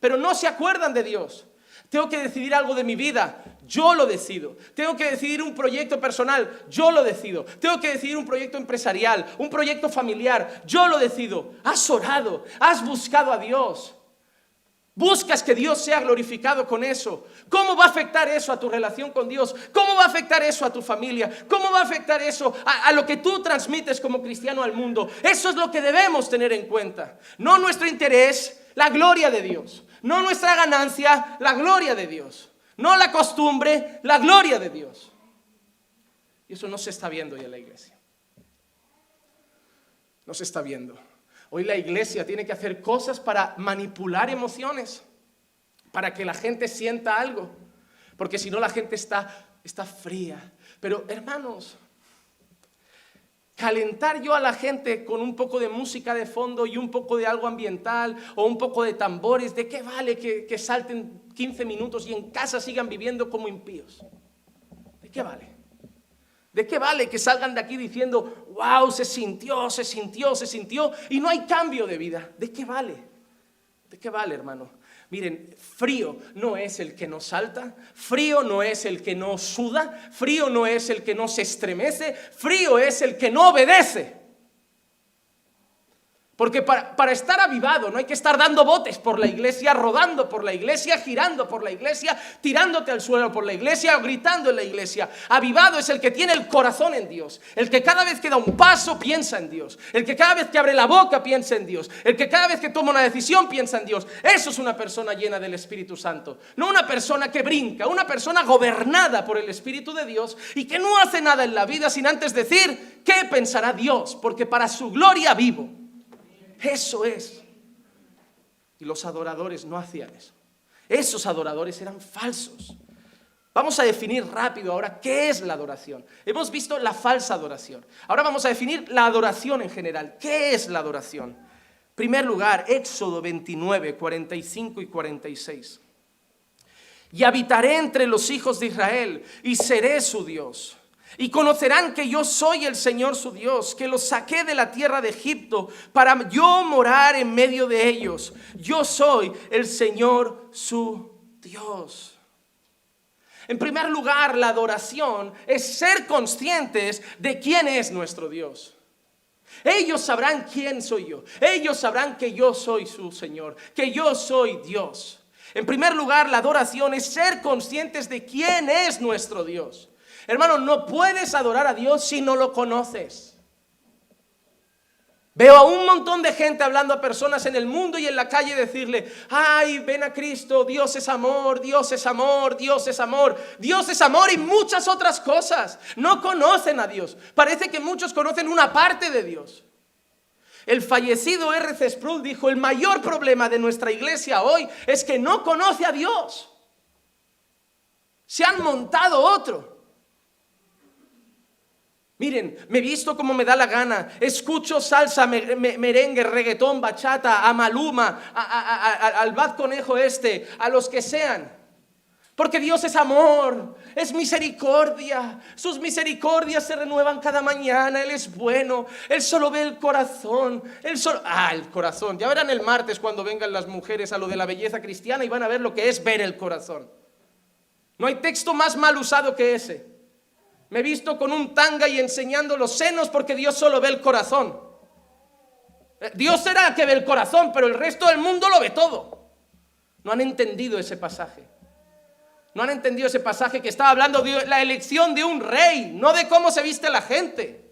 pero no se acuerdan de Dios. Tengo que decidir algo de mi vida, yo lo decido. Tengo que decidir un proyecto personal, yo lo decido. Tengo que decidir un proyecto empresarial, un proyecto familiar, yo lo decido. Has orado, has buscado a Dios. Buscas que Dios sea glorificado con eso. ¿Cómo va a afectar eso a tu relación con Dios? ¿Cómo va a afectar eso a tu familia? ¿Cómo va a afectar eso a, lo que tú transmites como cristiano al mundo? Eso es lo que debemos tener en cuenta. No nuestro interés, la gloria de Dios. No nuestra ganancia, la gloria de Dios. No la costumbre, la gloria de Dios. Y eso no se está viendo hoy en la iglesia. No se está viendo. Hoy la iglesia tiene que hacer cosas para manipular emociones, para que la gente sienta algo, porque si no la gente está, está fría. Pero hermanos, calentar yo a la gente con un poco de música de fondo y un poco de algo ambiental o un poco de tambores, ¿de qué vale que, que salten 15 minutos y en casa sigan viviendo como impíos? ¿De qué vale? ¿De qué vale que salgan de aquí diciendo, wow, se sintió, se sintió, se sintió y no hay cambio de vida? ¿De qué vale? ¿De qué vale, hermano? Miren, frío no es el que no salta, frío no es el que no suda, frío no es el que no se estremece, frío es el que no obedece. Porque para, estar avivado no hay que estar dando botes por la iglesia, rodando por la iglesia, girando por la iglesia, tirándote al suelo por la iglesia o gritando en la iglesia. Avivado es el que tiene el corazón en Dios, el que cada vez que da un paso piensa en Dios, el que cada vez que abre la boca piensa en Dios, el que cada vez que toma una decisión piensa en Dios. Eso es una persona llena del Espíritu Santo, no una persona que brinca, una persona gobernada por el Espíritu de Dios y que no hace nada en la vida sin antes decir qué pensará Dios, porque para su gloria vivo. Eso es. Y los adoradores no hacían eso. Esos adoradores eran falsos. Vamos a definir rápido ahora qué es la adoración. Hemos visto la falsa adoración. Ahora vamos a definir la adoración en general. ¿Qué es la adoración? Primer lugar, Éxodo 29, 45 y 46. Y habitaré entre los hijos de Israel y seré su Dios y conocerán que yo soy el Señor su Dios, que los saqué de la tierra de Egipto para yo morar en medio de ellos. Yo soy el Señor su Dios. En primer lugar, la adoración es ser conscientes de quién es nuestro Dios. Ellos sabrán quién soy yo. Ellos sabrán que yo soy su Señor, que yo soy Dios. En primer lugar, la adoración es ser conscientes de quién es nuestro Dios. Hermano, no puedes adorar a Dios si no lo conoces. Veo a un montón de gente hablando a personas en el mundo y en la calle decirle, ay, ven a Cristo, Dios es amor, Dios es amor, Dios es amor, Dios es amor y muchas otras cosas. No conocen a Dios. Parece que muchos conocen una parte de Dios. El fallecido R.C. Sproul dijo, el mayor problema de nuestra iglesia hoy es que no conoce a Dios. Se han montado otro. Miren, me visto como me da la gana, escucho salsa, merengue, reggaetón, bachata, a Maluma, al Bad Conejo este, a los que sean. Porque Dios es amor, es misericordia. Sus misericordias se renuevan cada mañana. Él es bueno. Él solo ve el corazón. Él solo... Ah, el corazón. Ya verán el martes cuando vengan las mujeres a lo de la belleza cristiana y van a ver lo que es ver el corazón. No hay texto más mal usado que ese. Me he visto con un tanga y enseñando los senos porque Dios solo ve el corazón. Eh, Dios será que ve el corazón, pero el resto del mundo lo ve todo. No han entendido ese pasaje. No han entendido ese pasaje que estaba hablando de la elección de un rey, no de cómo se viste la gente.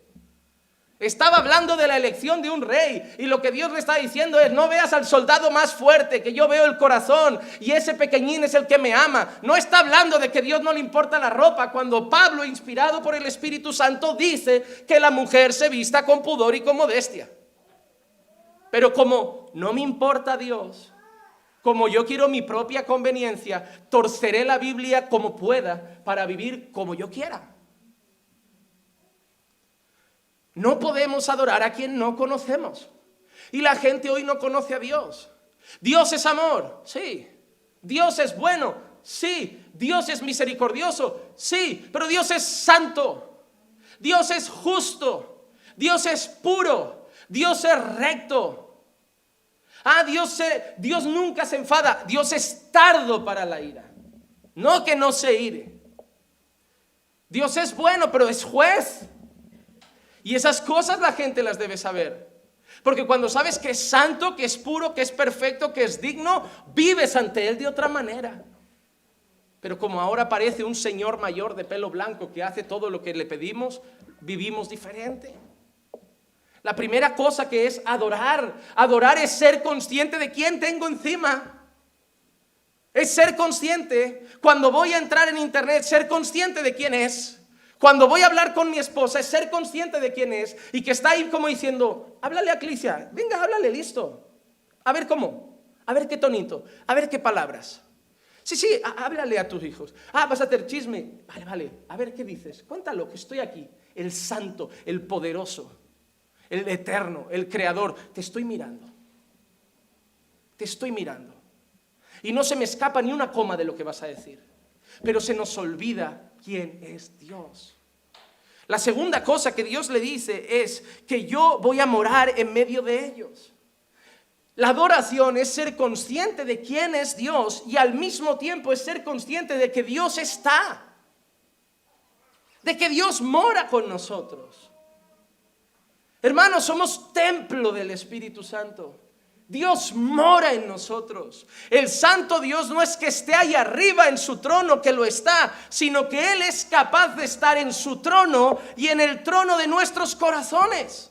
Estaba hablando de la elección de un rey y lo que Dios le está diciendo es, no veas al soldado más fuerte, que yo veo el corazón y ese pequeñín es el que me ama. No está hablando de que Dios no le importa la ropa cuando Pablo, inspirado por el Espíritu Santo, dice que la mujer se vista con pudor y con modestia. Pero como no me importa Dios, como yo quiero mi propia conveniencia, torceré la Biblia como pueda para vivir como yo quiera. No podemos adorar a quien no conocemos. Y la gente hoy no conoce a Dios. Dios es amor, sí. Dios es bueno, sí. Dios es misericordioso, sí. Pero Dios es santo. Dios es justo. Dios es puro. Dios es recto. Ah, Dios, se, Dios nunca se enfada. Dios es tardo para la ira. No que no se ire. Dios es bueno, pero es juez. Y esas cosas la gente las debe saber. Porque cuando sabes que es santo, que es puro, que es perfecto, que es digno, vives ante Él de otra manera. Pero como ahora parece un señor mayor de pelo blanco que hace todo lo que le pedimos, vivimos diferente. La primera cosa que es adorar, adorar es ser consciente de quién tengo encima. Es ser consciente, cuando voy a entrar en internet, ser consciente de quién es. Cuando voy a hablar con mi esposa es ser consciente de quién es y que está ahí como diciendo, háblale a Clicia, venga, háblale, listo. A ver cómo, a ver qué tonito, a ver qué palabras. Sí, sí, háblale a tus hijos. Ah, vas a hacer chisme. Vale, vale, a ver qué dices. Cuéntalo, que estoy aquí. El santo, el poderoso, el eterno, el creador. Te estoy mirando. Te estoy mirando. Y no se me escapa ni una coma de lo que vas a decir. Pero se nos olvida quién es Dios. La segunda cosa que Dios le dice es que yo voy a morar en medio de ellos. La adoración es ser consciente de quién es Dios y al mismo tiempo es ser consciente de que Dios está, de que Dios mora con nosotros. Hermanos, somos templo del Espíritu Santo. Dios mora en nosotros. El santo Dios no es que esté ahí arriba en su trono, que lo está, sino que Él es capaz de estar en su trono y en el trono de nuestros corazones.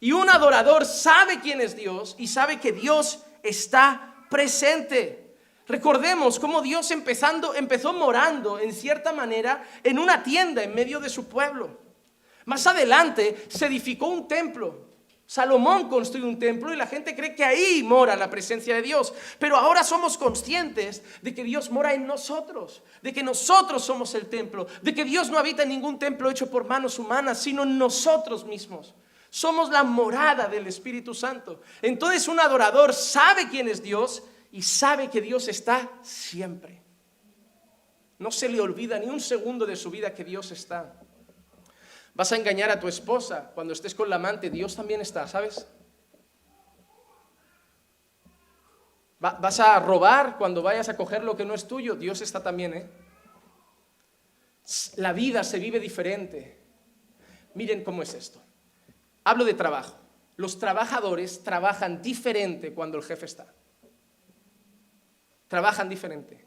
Y un adorador sabe quién es Dios y sabe que Dios está presente. Recordemos cómo Dios empezando, empezó morando en cierta manera en una tienda en medio de su pueblo. Más adelante se edificó un templo Salomón construye un templo y la gente cree que ahí mora la presencia de Dios. Pero ahora somos conscientes de que Dios mora en nosotros, de que nosotros somos el templo, de que Dios no habita en ningún templo hecho por manos humanas, sino en nosotros mismos. Somos la morada del Espíritu Santo. Entonces un adorador sabe quién es Dios y sabe que Dios está siempre. No se le olvida ni un segundo de su vida que Dios está. Vas a engañar a tu esposa cuando estés con la amante, Dios también está, ¿sabes? Vas a robar cuando vayas a coger lo que no es tuyo, Dios está también, ¿eh? La vida se vive diferente. Miren cómo es esto. Hablo de trabajo. Los trabajadores trabajan diferente cuando el jefe está. Trabajan diferente.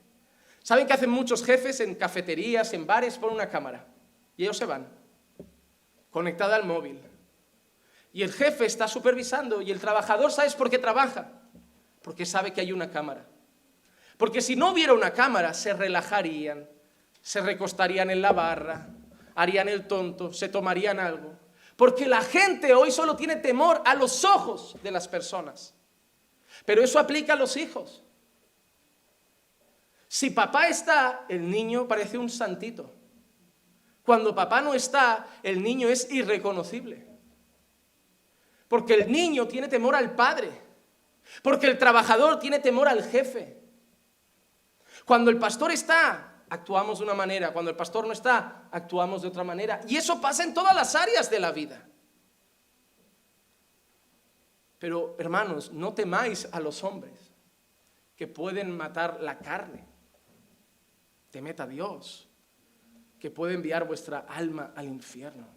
¿Saben que hacen muchos jefes en cafeterías, en bares, por una cámara? Y ellos se van conectada al móvil. Y el jefe está supervisando y el trabajador, ¿sabes por qué trabaja? Porque sabe que hay una cámara. Porque si no hubiera una cámara, se relajarían, se recostarían en la barra, harían el tonto, se tomarían algo. Porque la gente hoy solo tiene temor a los ojos de las personas. Pero eso aplica a los hijos. Si papá está, el niño parece un santito. Cuando papá no está, el niño es irreconocible. Porque el niño tiene temor al padre. Porque el trabajador tiene temor al jefe. Cuando el pastor está, actuamos de una manera. Cuando el pastor no está, actuamos de otra manera. Y eso pasa en todas las áreas de la vida. Pero hermanos, no temáis a los hombres que pueden matar la carne. Temed a Dios que puede enviar vuestra alma al infierno.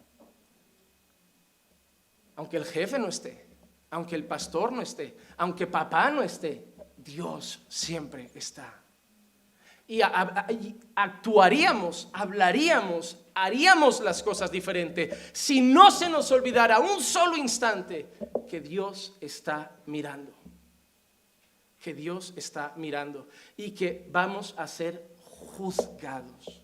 Aunque el jefe no esté, aunque el pastor no esté, aunque papá no esté, Dios siempre está. y, actuaríamos, hablaríamos, haríamos las cosas diferente si no se nos olvidara un solo instante que Dios está mirando. Que Dios está mirando y que vamos a ser juzgados.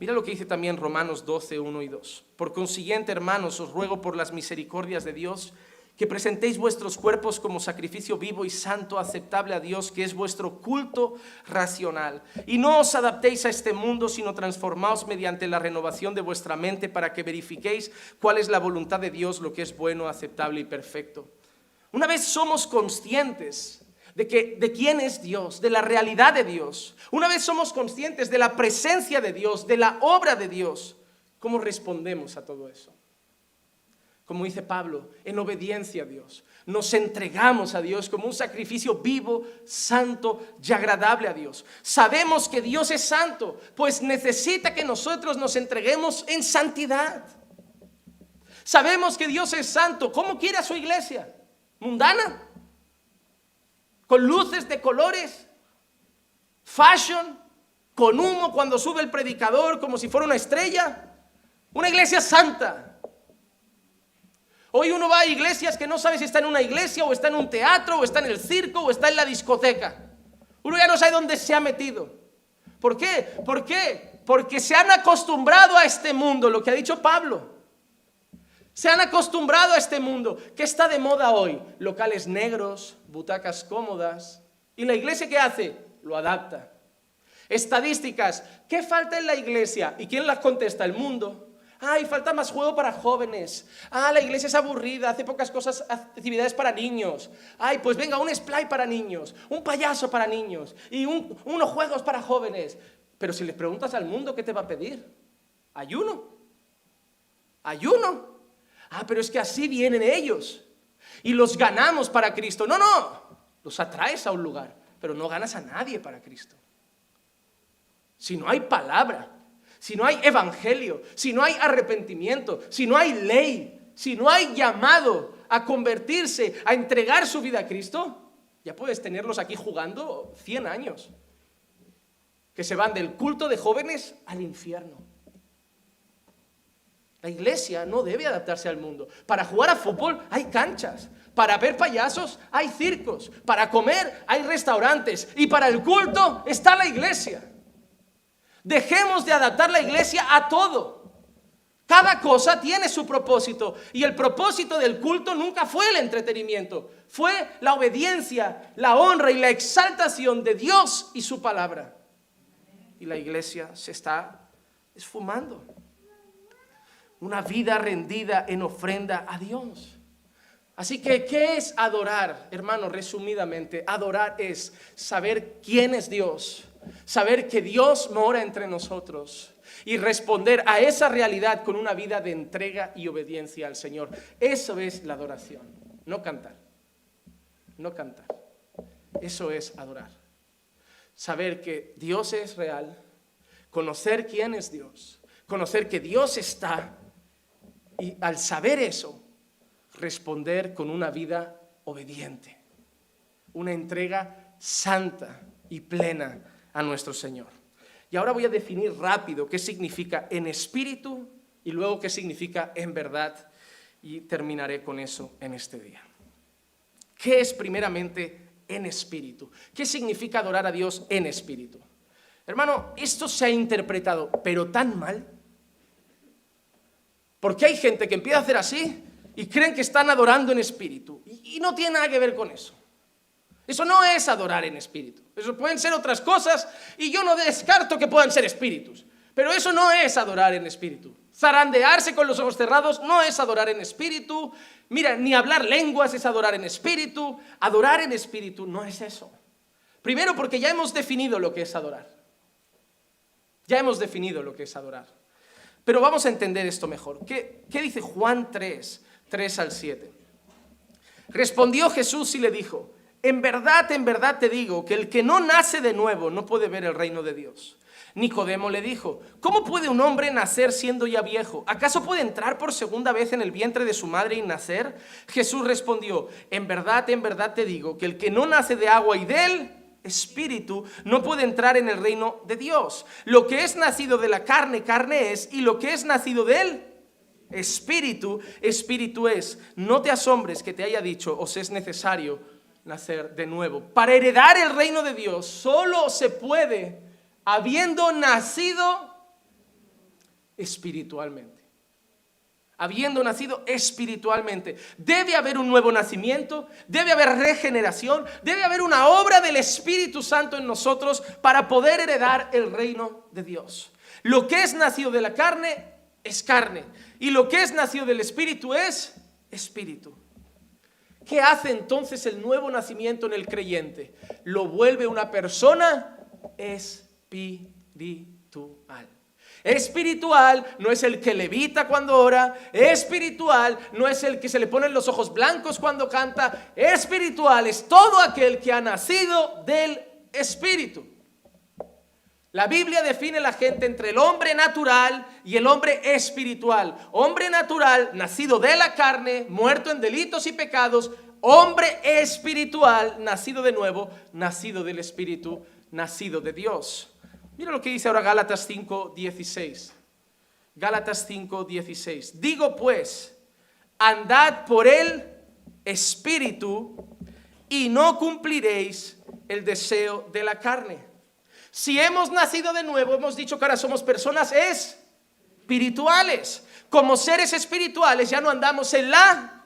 Mira lo que dice también Romanos 12, 1 y 2. Por consiguiente, hermanos, os ruego por las misericordias de Dios que presentéis vuestros cuerpos como sacrificio vivo y santo, aceptable a Dios, que es vuestro culto racional. Y no os adaptéis a este mundo, sino transformaos mediante la renovación de vuestra mente para que verifiquéis cuál es la voluntad de Dios, lo que es bueno, aceptable y perfecto. Una vez somos conscientes de, que, de quién es Dios, de la realidad de Dios, una vez somos conscientes de la presencia de Dios, de la obra de Dios, ¿cómo respondemos a todo eso? como dice Pablo, en obediencia a Dios. Nos entregamos a Dios como un sacrificio vivo, santo y agradable a Dios. Sabemos que Dios es santo, pues necesita que nosotros nos entreguemos en santidad. Sabemos que Dios es santo. ¿Cómo quiere a su iglesia? ¿Mundana? ¿Con luces de colores? ¿Fashion? ¿Con humo cuando sube el predicador como si fuera una estrella? Una iglesia santa Hoy uno va a iglesias que no sabe si está en una iglesia o está en un teatro o está en el circo o está en la discoteca. Uno ya no sabe dónde se ha metido. ¿Por qué? ¿Por qué? Porque se han acostumbrado a este mundo, lo que ha dicho Pablo. Se han acostumbrado a este mundo. ¿Qué está de moda hoy? Locales negros, butacas cómodas. ¿Y la iglesia qué hace? Lo adapta. Estadísticas. ¿Qué falta en la iglesia? ¿Y quién las contesta? El mundo. Ay, falta más juego para jóvenes. Ah, la iglesia es aburrida, hace pocas cosas, actividades para niños. Ay, pues venga, un splay para niños, un payaso para niños y unos juegos para jóvenes. Pero si les preguntas al mundo, ¿qué te va a pedir? Ayuno. Ayuno. Ah, pero es que así vienen ellos. Y los ganamos para Cristo. No, no. Los atraes a un lugar, pero no ganas a nadie para Cristo. Si no hay palabra, si no hay evangelio, si no hay arrepentimiento, si no hay ley, si no hay llamado a convertirse, a entregar su vida a Cristo, ya puedes tenerlos aquí jugando 100 años, que se van del culto de jóvenes al infierno. La iglesia no debe adaptarse al mundo. Para jugar a fútbol hay canchas. Para ver payasos hay circos. Para comer hay restaurantes. Y para el culto está la iglesia. Dejemos de adaptar la iglesia a todo. Cada cosa tiene su propósito y el propósito del culto nunca fue el entretenimiento, fue la obediencia, la honra y la exaltación de Dios y su palabra. Y la iglesia se está esfumando. Una vida rendida en ofrenda a Dios. Así que, ¿qué es adorar? Hermano, resumidamente, adorar es saber quién es Dios saber que Dios mora entre nosotros y responder a esa realidad con una vida de entrega y obediencia al Señor. Eso es la adoración, no cantar, no cantar. Eso es adorar. Saber que Dios es real, conocer quién es Dios, conocer que Dios está y al saber eso, responder con una vida obediente, una entrega santa y plena a nuestro Señor. Y ahora voy a definir rápido qué significa en espíritu y luego qué significa en verdad y terminaré con eso en este día. ¿Qué es primeramente en espíritu? ¿Qué significa adorar a Dios en espíritu? Hermano, esto se ha interpretado, pero tan mal. Porque hay gente que empieza a hacer así y creen que están adorando en espíritu. Y no tiene nada que ver con eso. Eso no es adorar en espíritu. Eso pueden ser otras cosas y yo no descarto que puedan ser espíritus. Pero eso no es adorar en espíritu. Zarandearse con los ojos cerrados no es adorar en espíritu. Mira, ni hablar lenguas es adorar en espíritu. Adorar en espíritu no es eso. Primero porque ya hemos definido lo que es adorar. Ya hemos definido lo que es adorar. Pero vamos a entender esto mejor. ¿Qué, dice Juan 3, 3 al 7? Respondió Jesús y le dijo, en verdad, en verdad te digo que el que no nace de nuevo no puede ver el reino de Dios. Nicodemo le dijo, ¿cómo puede un hombre nacer siendo ya viejo? ¿Acaso puede entrar por segunda vez en el vientre de su madre y nacer? Jesús respondió, en verdad, en verdad te digo que el que no nace de agua y de él espíritu, no puede entrar en el reino de Dios. Lo que es nacido de la carne, carne es, y lo que es nacido de él, espíritu, espíritu es. No te asombres que te haya dicho, os es necesario nacer de nuevo. Para heredar el reino de Dios solo se puede habiendo nacido espiritualmente. Habiendo nacido espiritualmente. Debe haber un nuevo nacimiento, debe haber regeneración, debe haber una obra del Espíritu Santo en nosotros para poder heredar el reino de Dios. Lo que es nacido de la carne es carne y lo que es nacido del Espíritu es espíritu. ¿Qué hace entonces el nuevo nacimiento en el creyente? Lo vuelve una persona espiritual. Espiritual no es el que levita cuando ora, espiritual no es el que se le ponen los ojos blancos cuando canta, espiritual es todo aquel que ha nacido del Espíritu. La Biblia define la gente entre el hombre natural y el hombre espiritual. Hombre natural, nacido de la carne, muerto en delitos y pecados. Hombre espiritual, nacido de nuevo, nacido del Espíritu, nacido de Dios. Mira lo que dice ahora Gálatas 5, 16. Gálatas 5, 16. Digo pues, andad por el Espíritu y no cumpliréis el deseo de la carne si hemos nacido de nuevo, hemos dicho que ahora somos personas espirituales. Como seres espirituales ya no andamos en la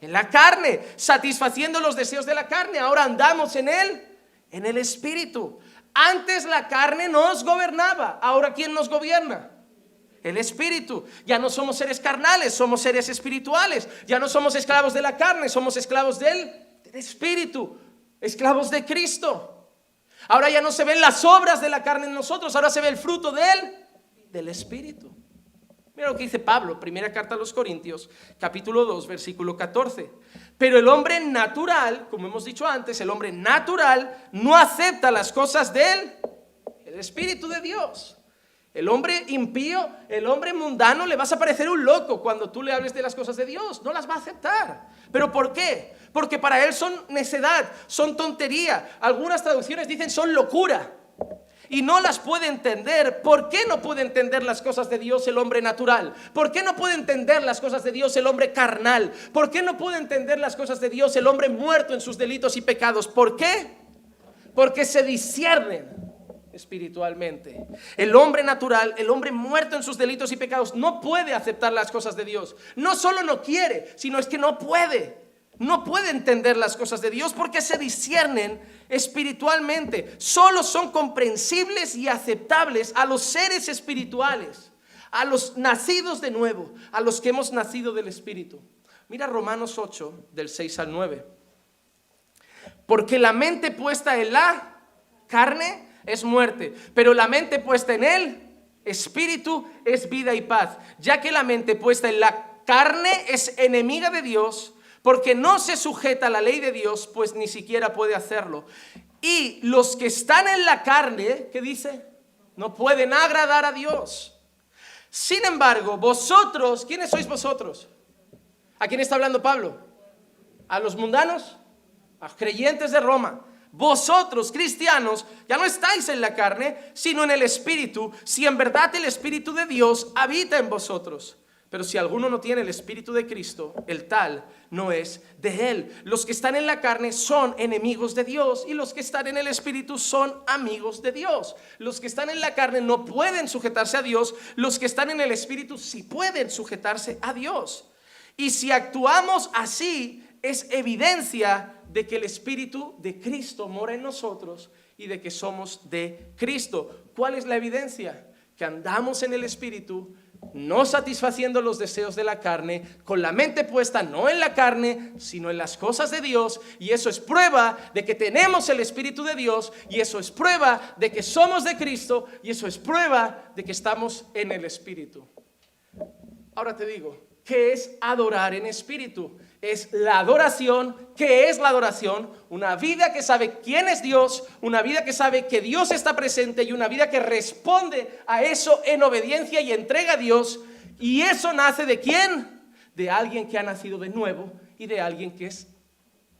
en la carne, satisfaciendo los deseos de la carne. Ahora andamos en él, en el espíritu. Antes la carne nos gobernaba. Ahora ¿quién nos gobierna? El espíritu. Ya no somos seres carnales, somos seres espirituales. Ya no somos esclavos de la carne, somos esclavos del, del espíritu, esclavos de Cristo. Ahora ya no se ven las obras de la carne en nosotros, ahora se ve el fruto de él, del Espíritu. Mira lo que dice Pablo, primera carta a los Corintios, capítulo 2, versículo 14. Pero el hombre natural, como hemos dicho antes, el hombre natural no acepta las cosas de él, el Espíritu de Dios. El hombre impío, el hombre mundano, le vas a parecer un loco cuando tú le hables de las cosas de Dios. No las va a aceptar. ¿Pero por qué? Porque para él son necedad, son tontería. Algunas traducciones dicen son locura. Y no las puede entender. ¿Por qué no puede entender las cosas de Dios el hombre natural? ¿Por qué no puede entender las cosas de Dios el hombre carnal? ¿Por qué no puede entender las cosas de Dios el hombre muerto en sus delitos y pecados? ¿Por qué? Porque se disciernen espiritualmente. El hombre natural, el hombre muerto en sus delitos y pecados, no puede aceptar las cosas de Dios. No solo no quiere, sino es que no puede. No puede entender las cosas de Dios porque se disciernen espiritualmente. Solo son comprensibles y aceptables a los seres espirituales, a los nacidos de nuevo, a los que hemos nacido del Espíritu. Mira Romanos 8, del 6 al 9. Porque la mente puesta en la carne es muerte, pero la mente puesta en él, espíritu, es vida y paz, ya que la mente puesta en la carne es enemiga de Dios, porque no se sujeta a la ley de Dios, pues ni siquiera puede hacerlo. Y los que están en la carne, ¿qué dice? No pueden agradar a Dios. Sin embargo, vosotros, ¿quiénes sois vosotros? ¿A quién está hablando Pablo? ¿A los mundanos? ¿A creyentes de Roma? Vosotros, cristianos, ya no estáis en la carne, sino en el Espíritu, si en verdad el Espíritu de Dios habita en vosotros. Pero si alguno no tiene el Espíritu de Cristo, el tal no es de él. Los que están en la carne son enemigos de Dios y los que están en el Espíritu son amigos de Dios. Los que están en la carne no pueden sujetarse a Dios, los que están en el Espíritu sí pueden sujetarse a Dios. Y si actuamos así, es evidencia de que el Espíritu de Cristo mora en nosotros y de que somos de Cristo. ¿Cuál es la evidencia? Que andamos en el Espíritu, no satisfaciendo los deseos de la carne, con la mente puesta no en la carne, sino en las cosas de Dios. Y eso es prueba de que tenemos el Espíritu de Dios, y eso es prueba de que somos de Cristo, y eso es prueba de que estamos en el Espíritu. Ahora te digo, ¿qué es adorar en espíritu? Es la adoración. ¿Qué es la adoración? Una vida que sabe quién es Dios, una vida que sabe que Dios está presente y una vida que responde a eso en obediencia y entrega a Dios. Y eso nace de quién? De alguien que ha nacido de nuevo y de alguien que es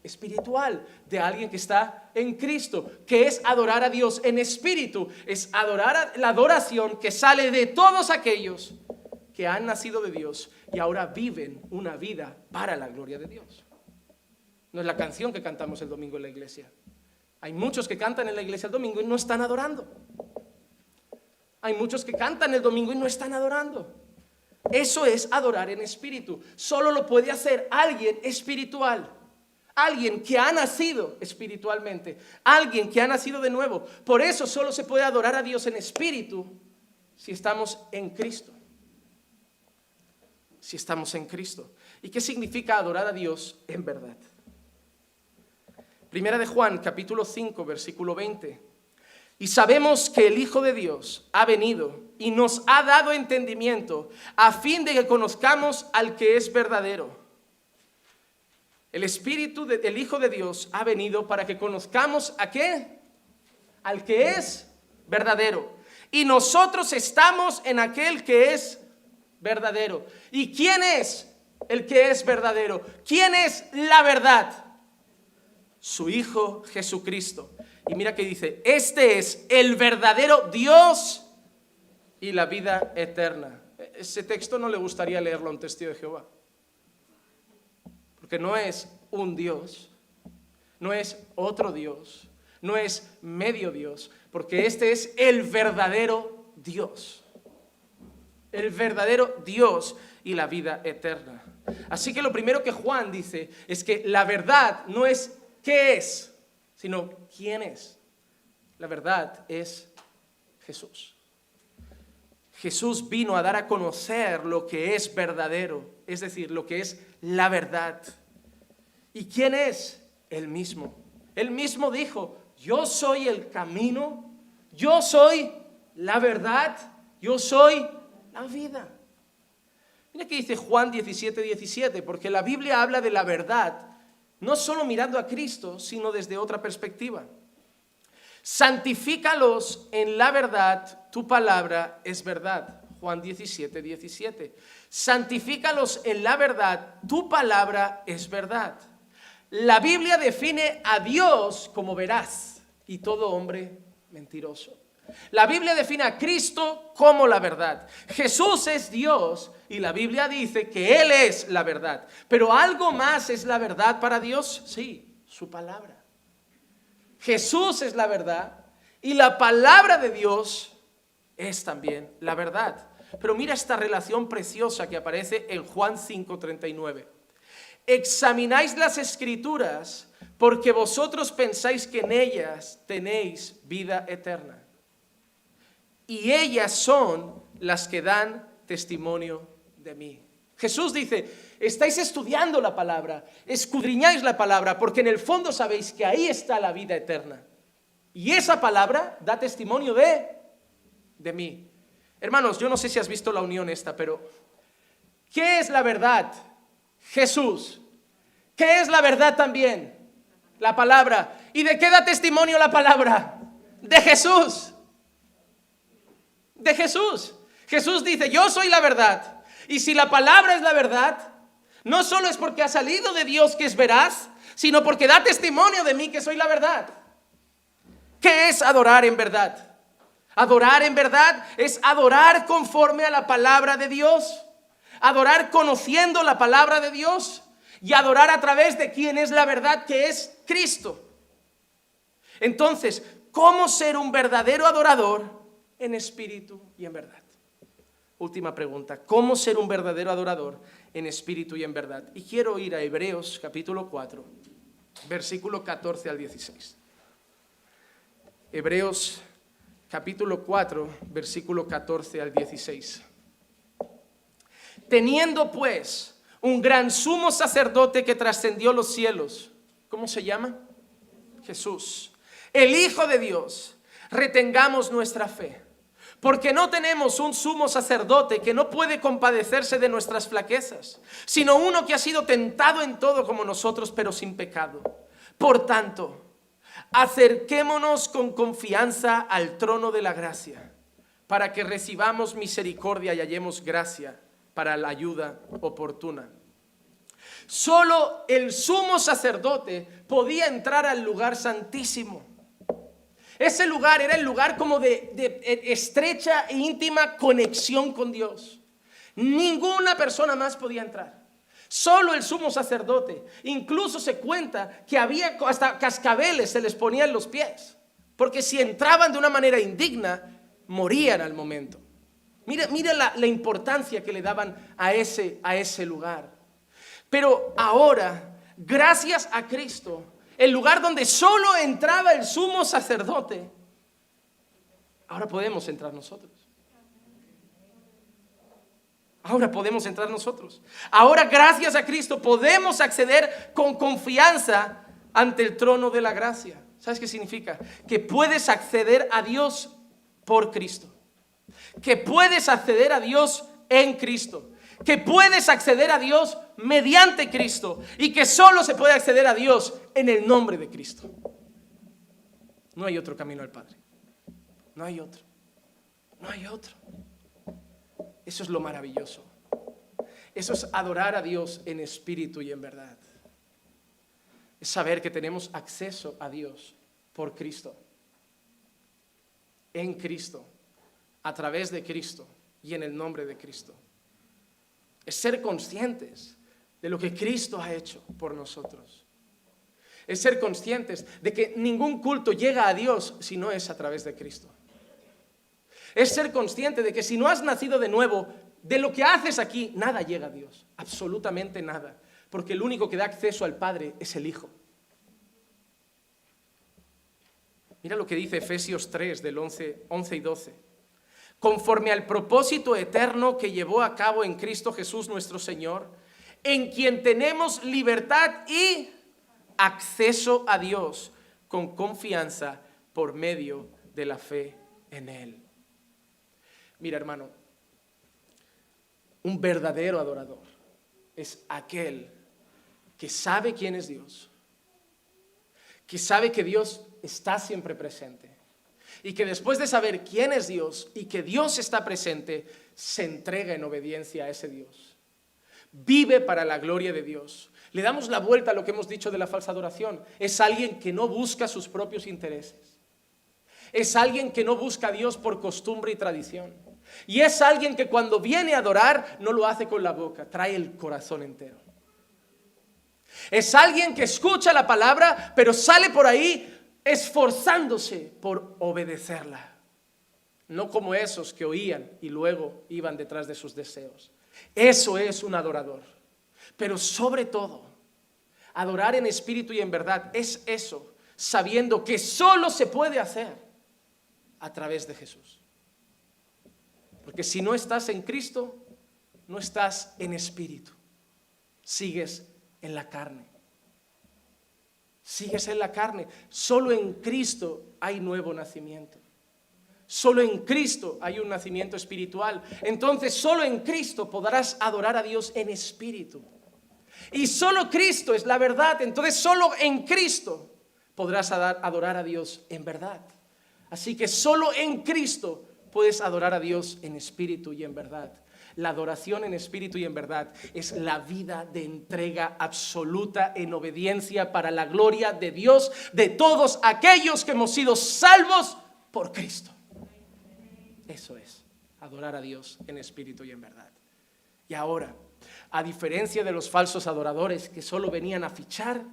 espiritual de alguien que está en Cristo, que es adorar a Dios en espíritu, es adorar la adoración que sale de todos aquellos que han nacido de Dios y ahora viven una vida para la gloria de Dios. No es la canción que cantamos el domingo en la iglesia. Hay muchos que cantan en la iglesia el domingo y no están adorando. Hay muchos que cantan el domingo y no están adorando. Eso es adorar en espíritu. Solo lo puede hacer alguien espiritual. Alguien que ha nacido espiritualmente. Alguien que ha nacido de nuevo. Por eso solo se puede adorar a Dios en espíritu si estamos en Cristo. Si estamos en Cristo. ¿Y qué significa adorar a Dios en verdad? Primera de Juan, capítulo 5, versículo 20. Y sabemos que el Hijo de Dios ha venido y nos ha dado entendimiento a fin de que conozcamos al que es verdadero. El Espíritu del Hijo de Dios ha venido para que conozcamos a qué? Al que es verdadero. Y nosotros estamos en aquel que es verdadero. ¿Y quién es el que es verdadero? ¿Quién es la verdad? Su Hijo Jesucristo. Y mira que dice, este es el verdadero Dios y la vida eterna. Ese texto no le gustaría leerlo a un testigo de Jehová. Porque no es un Dios, no es otro Dios, no es medio Dios, porque este es el verdadero Dios. El verdadero Dios y la vida eterna. Así que lo primero que Juan dice es que la verdad no es qué es, sino quién es. La verdad es Jesús. Jesús vino a dar a conocer lo que es verdadero, es decir, lo que es la verdad. ¿Y quién es? Él mismo. Él mismo dijo, yo soy el camino, yo soy la verdad, yo soy la vida. Mira que dice Juan 17, 17, porque la Biblia habla de la verdad no solo mirando a Cristo, sino desde otra perspectiva. Santifícalos en la verdad, tu palabra es verdad. Juan 17, 17. Santifícalos en la verdad, tu palabra es verdad. La Biblia define a Dios como verás y todo hombre mentiroso. La Biblia define a Cristo como la verdad. Jesús es Dios y la Biblia dice que Él es la verdad. Pero algo más es la verdad para Dios, sí, su palabra. Jesús es la verdad y la palabra de Dios es también la verdad. Pero mira esta relación preciosa que aparece en Juan 5:39. Examináis las escrituras porque vosotros pensáis que en ellas tenéis vida eterna y ellas son las que dan testimonio de mí. Jesús dice, estáis estudiando la palabra, escudriñáis la palabra, porque en el fondo sabéis que ahí está la vida eterna. Y esa palabra da testimonio de, de mí. Hermanos, yo no sé si has visto la unión esta, pero ¿qué es la verdad? Jesús. ¿Qué es la verdad también? La palabra. ¿Y de qué da testimonio la palabra? De Jesús de Jesús. Jesús dice, yo soy la verdad. Y si la palabra es la verdad, no solo es porque ha salido de Dios que es veraz, sino porque da testimonio de mí que soy la verdad. ¿Qué es adorar en verdad? Adorar en verdad es adorar conforme a la palabra de Dios. Adorar conociendo la palabra de Dios y adorar a través de quien es la verdad que es Cristo. Entonces, ¿cómo ser un verdadero adorador? En espíritu y en verdad. Última pregunta, ¿cómo ser un verdadero adorador en espíritu y en verdad? Y quiero ir a Hebreos capítulo 4, versículo 14 al 16. Hebreos capítulo 4, versículo 14 al 16. Teniendo pues un gran sumo sacerdote que trascendió los cielos, ¿cómo se llama? Jesús, el Hijo de Dios, retengamos nuestra fe porque no tenemos un sumo sacerdote que no puede compadecerse de nuestras flaquezas, sino uno que ha sido tentado en todo como nosotros, pero sin pecado. Por tanto, acerquémonos con confianza al trono de la gracia, para que recibamos misericordia y hallemos gracia para la ayuda oportuna. Solo el sumo sacerdote podía entrar al lugar santísimo. Ese lugar era el lugar como de, estrecha e íntima conexión con Dios. Ninguna persona más podía entrar. Solo el sumo sacerdote. Incluso se cuenta que había hasta cascabeles se les ponían los pies. Porque si entraban de una manera indigna, morían al momento. Mira, mira la, la, importancia que le daban a ese, a ese lugar. Pero ahora, gracias a Cristo, el lugar donde solo entraba el sumo sacerdote, ahora podemos entrar nosotros. Ahora podemos entrar nosotros. Ahora, gracias a Cristo, podemos acceder con confianza ante el trono de la gracia. ¿Sabes qué significa? Que puedes acceder a Dios por Cristo. Que puedes acceder a Dios en Cristo. Que puedes acceder a Dios mediante Cristo. Y que solo se puede acceder a Dios en el nombre de Cristo. No hay otro camino al Padre. No hay otro. No hay otro. Eso es lo maravilloso. Eso es adorar a Dios en espíritu y en verdad. Es saber que tenemos acceso a Dios por Cristo. En Cristo. A través de Cristo y en el nombre de Cristo. Es ser conscientes de lo que Cristo ha hecho por nosotros. Es ser conscientes de que ningún culto llega a Dios si no es a través de Cristo. Es ser consciente de que si no has nacido de nuevo, de lo que haces aquí, nada llega a Dios. Absolutamente nada. Porque el único que da acceso al Padre es el Hijo. Mira lo que dice Efesios 3 del 11, 11 y 12. Conforme al propósito eterno que llevó a cabo en Cristo Jesús nuestro Señor, en quien tenemos libertad y acceso a Dios con confianza por medio de la fe en Él. Mira, hermano, un verdadero adorador es aquel que sabe quién es Dios, que sabe que Dios está siempre presente y que después de saber quién es Dios y que Dios está presente, se entrega en obediencia a ese Dios. Vive para la gloria de Dios. Le damos la vuelta a lo que hemos dicho de la falsa adoración. Es alguien que no busca sus propios intereses. Es alguien que no busca a Dios por costumbre y tradición. Y es alguien que cuando viene a adorar no lo hace con la boca, trae el corazón entero. Es alguien que escucha la palabra, pero sale por ahí esforzándose por obedecerla. No como esos que oían y luego iban detrás de sus deseos. Eso es un adorador. Pero sobre todo, adorar en espíritu y en verdad es eso, sabiendo que solo se puede hacer a través de Jesús. Porque si no estás en Cristo, no estás en espíritu. Sigues en la carne. Sigues en la carne. Solo en Cristo hay nuevo nacimiento. Solo en Cristo hay un nacimiento espiritual. Entonces, solo en Cristo podrás adorar a Dios en espíritu. Y solo Cristo es la verdad. Entonces, solo en Cristo podrás adorar a Dios en verdad. Así que solo en Cristo puedes adorar a Dios en espíritu y en verdad. La adoración en espíritu y en verdad es la vida de entrega absoluta en obediencia para la gloria de Dios, de todos aquellos que hemos sido salvos por Cristo. Eso es, adorar a Dios en espíritu y en verdad. Y ahora, a diferencia de los falsos adoradores que solo venían a fichar,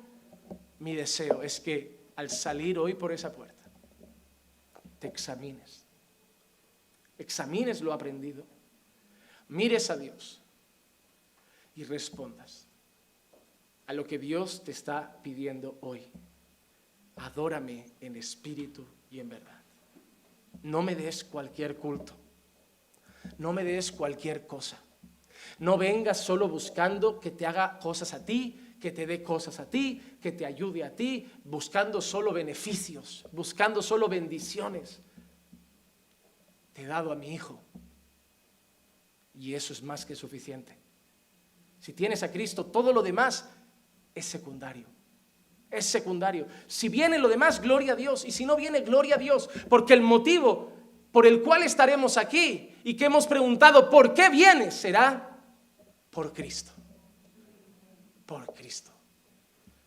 mi deseo es que al salir hoy por esa puerta, te examines examines lo aprendido, mires a Dios y respondas a lo que Dios te está pidiendo hoy. Adórame en espíritu y en verdad. No me des cualquier culto. No me des cualquier cosa. No vengas solo buscando que te haga cosas a ti, que te dé cosas a ti, que te ayude a ti, buscando solo beneficios, buscando solo bendiciones he dado a mi hijo. Y eso es más que suficiente. Si tienes a Cristo, todo lo demás es secundario. Es secundario. Si viene lo demás, gloria a Dios. Y si no viene, gloria a Dios. Porque el motivo por el cual estaremos aquí y que hemos preguntado por qué viene será por Cristo. Por Cristo.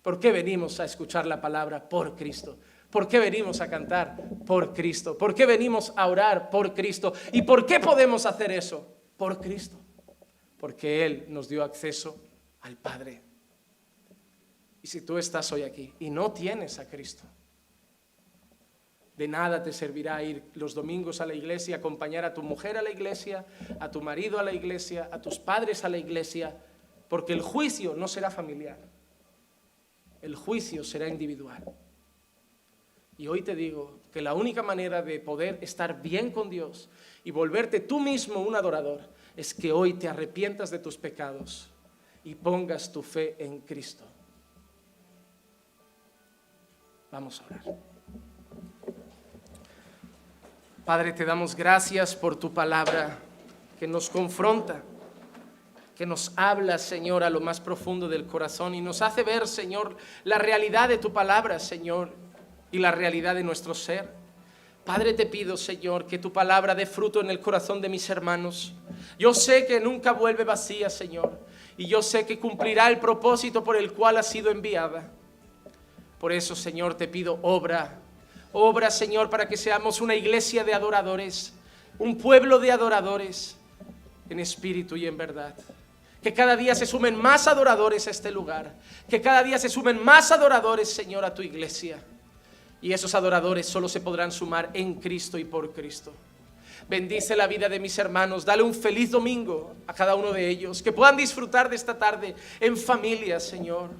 ¿Por qué venimos a escuchar la palabra? Por Cristo. ¿Por qué venimos a cantar? Por Cristo. ¿Por qué venimos a orar? Por Cristo. ¿Y por qué podemos hacer eso? Por Cristo. Porque Él nos dio acceso al Padre. Y si tú estás hoy aquí y no tienes a Cristo, de nada te servirá ir los domingos a la iglesia, acompañar a tu mujer a la iglesia, a tu marido a la iglesia, a tus padres a la iglesia, porque el juicio no será familiar, el juicio será individual. Y hoy te digo que la única manera de poder estar bien con Dios y volverte tú mismo un adorador es que hoy te arrepientas de tus pecados y pongas tu fe en Cristo. Vamos a orar. Padre, te damos gracias por tu palabra que nos confronta, que nos habla, Señor, a lo más profundo del corazón y nos hace ver, Señor, la realidad de tu palabra, Señor, y la realidad de nuestro ser. Padre, te pido, Señor, que tu palabra dé fruto en el corazón de mis hermanos. Yo sé que nunca vuelve vacía, Señor, y yo sé que cumplirá el propósito por el cual ha sido enviada. Por eso, Señor, te pido obra Obra, Señor, para que seamos una iglesia de adoradores, un pueblo de adoradores en espíritu y en verdad. Que cada día se sumen más adoradores a este lugar. Que cada día se sumen más adoradores, Señor, a tu iglesia. Y esos adoradores solo se podrán sumar en Cristo y por Cristo. Bendice la vida de mis hermanos. Dale un feliz domingo a cada uno de ellos. Que puedan disfrutar de esta tarde en familia, Señor.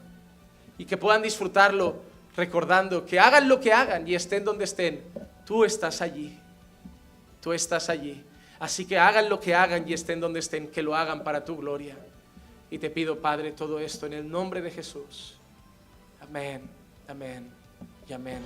Y que puedan disfrutarlo recordando que hagan lo que hagan y estén donde estén, tú estás allí, tú estás allí. Así que hagan lo que hagan y estén donde estén, que lo hagan para tu gloria. Y te pido, Padre, todo esto en el nombre de Jesús. Amén, amén y amén.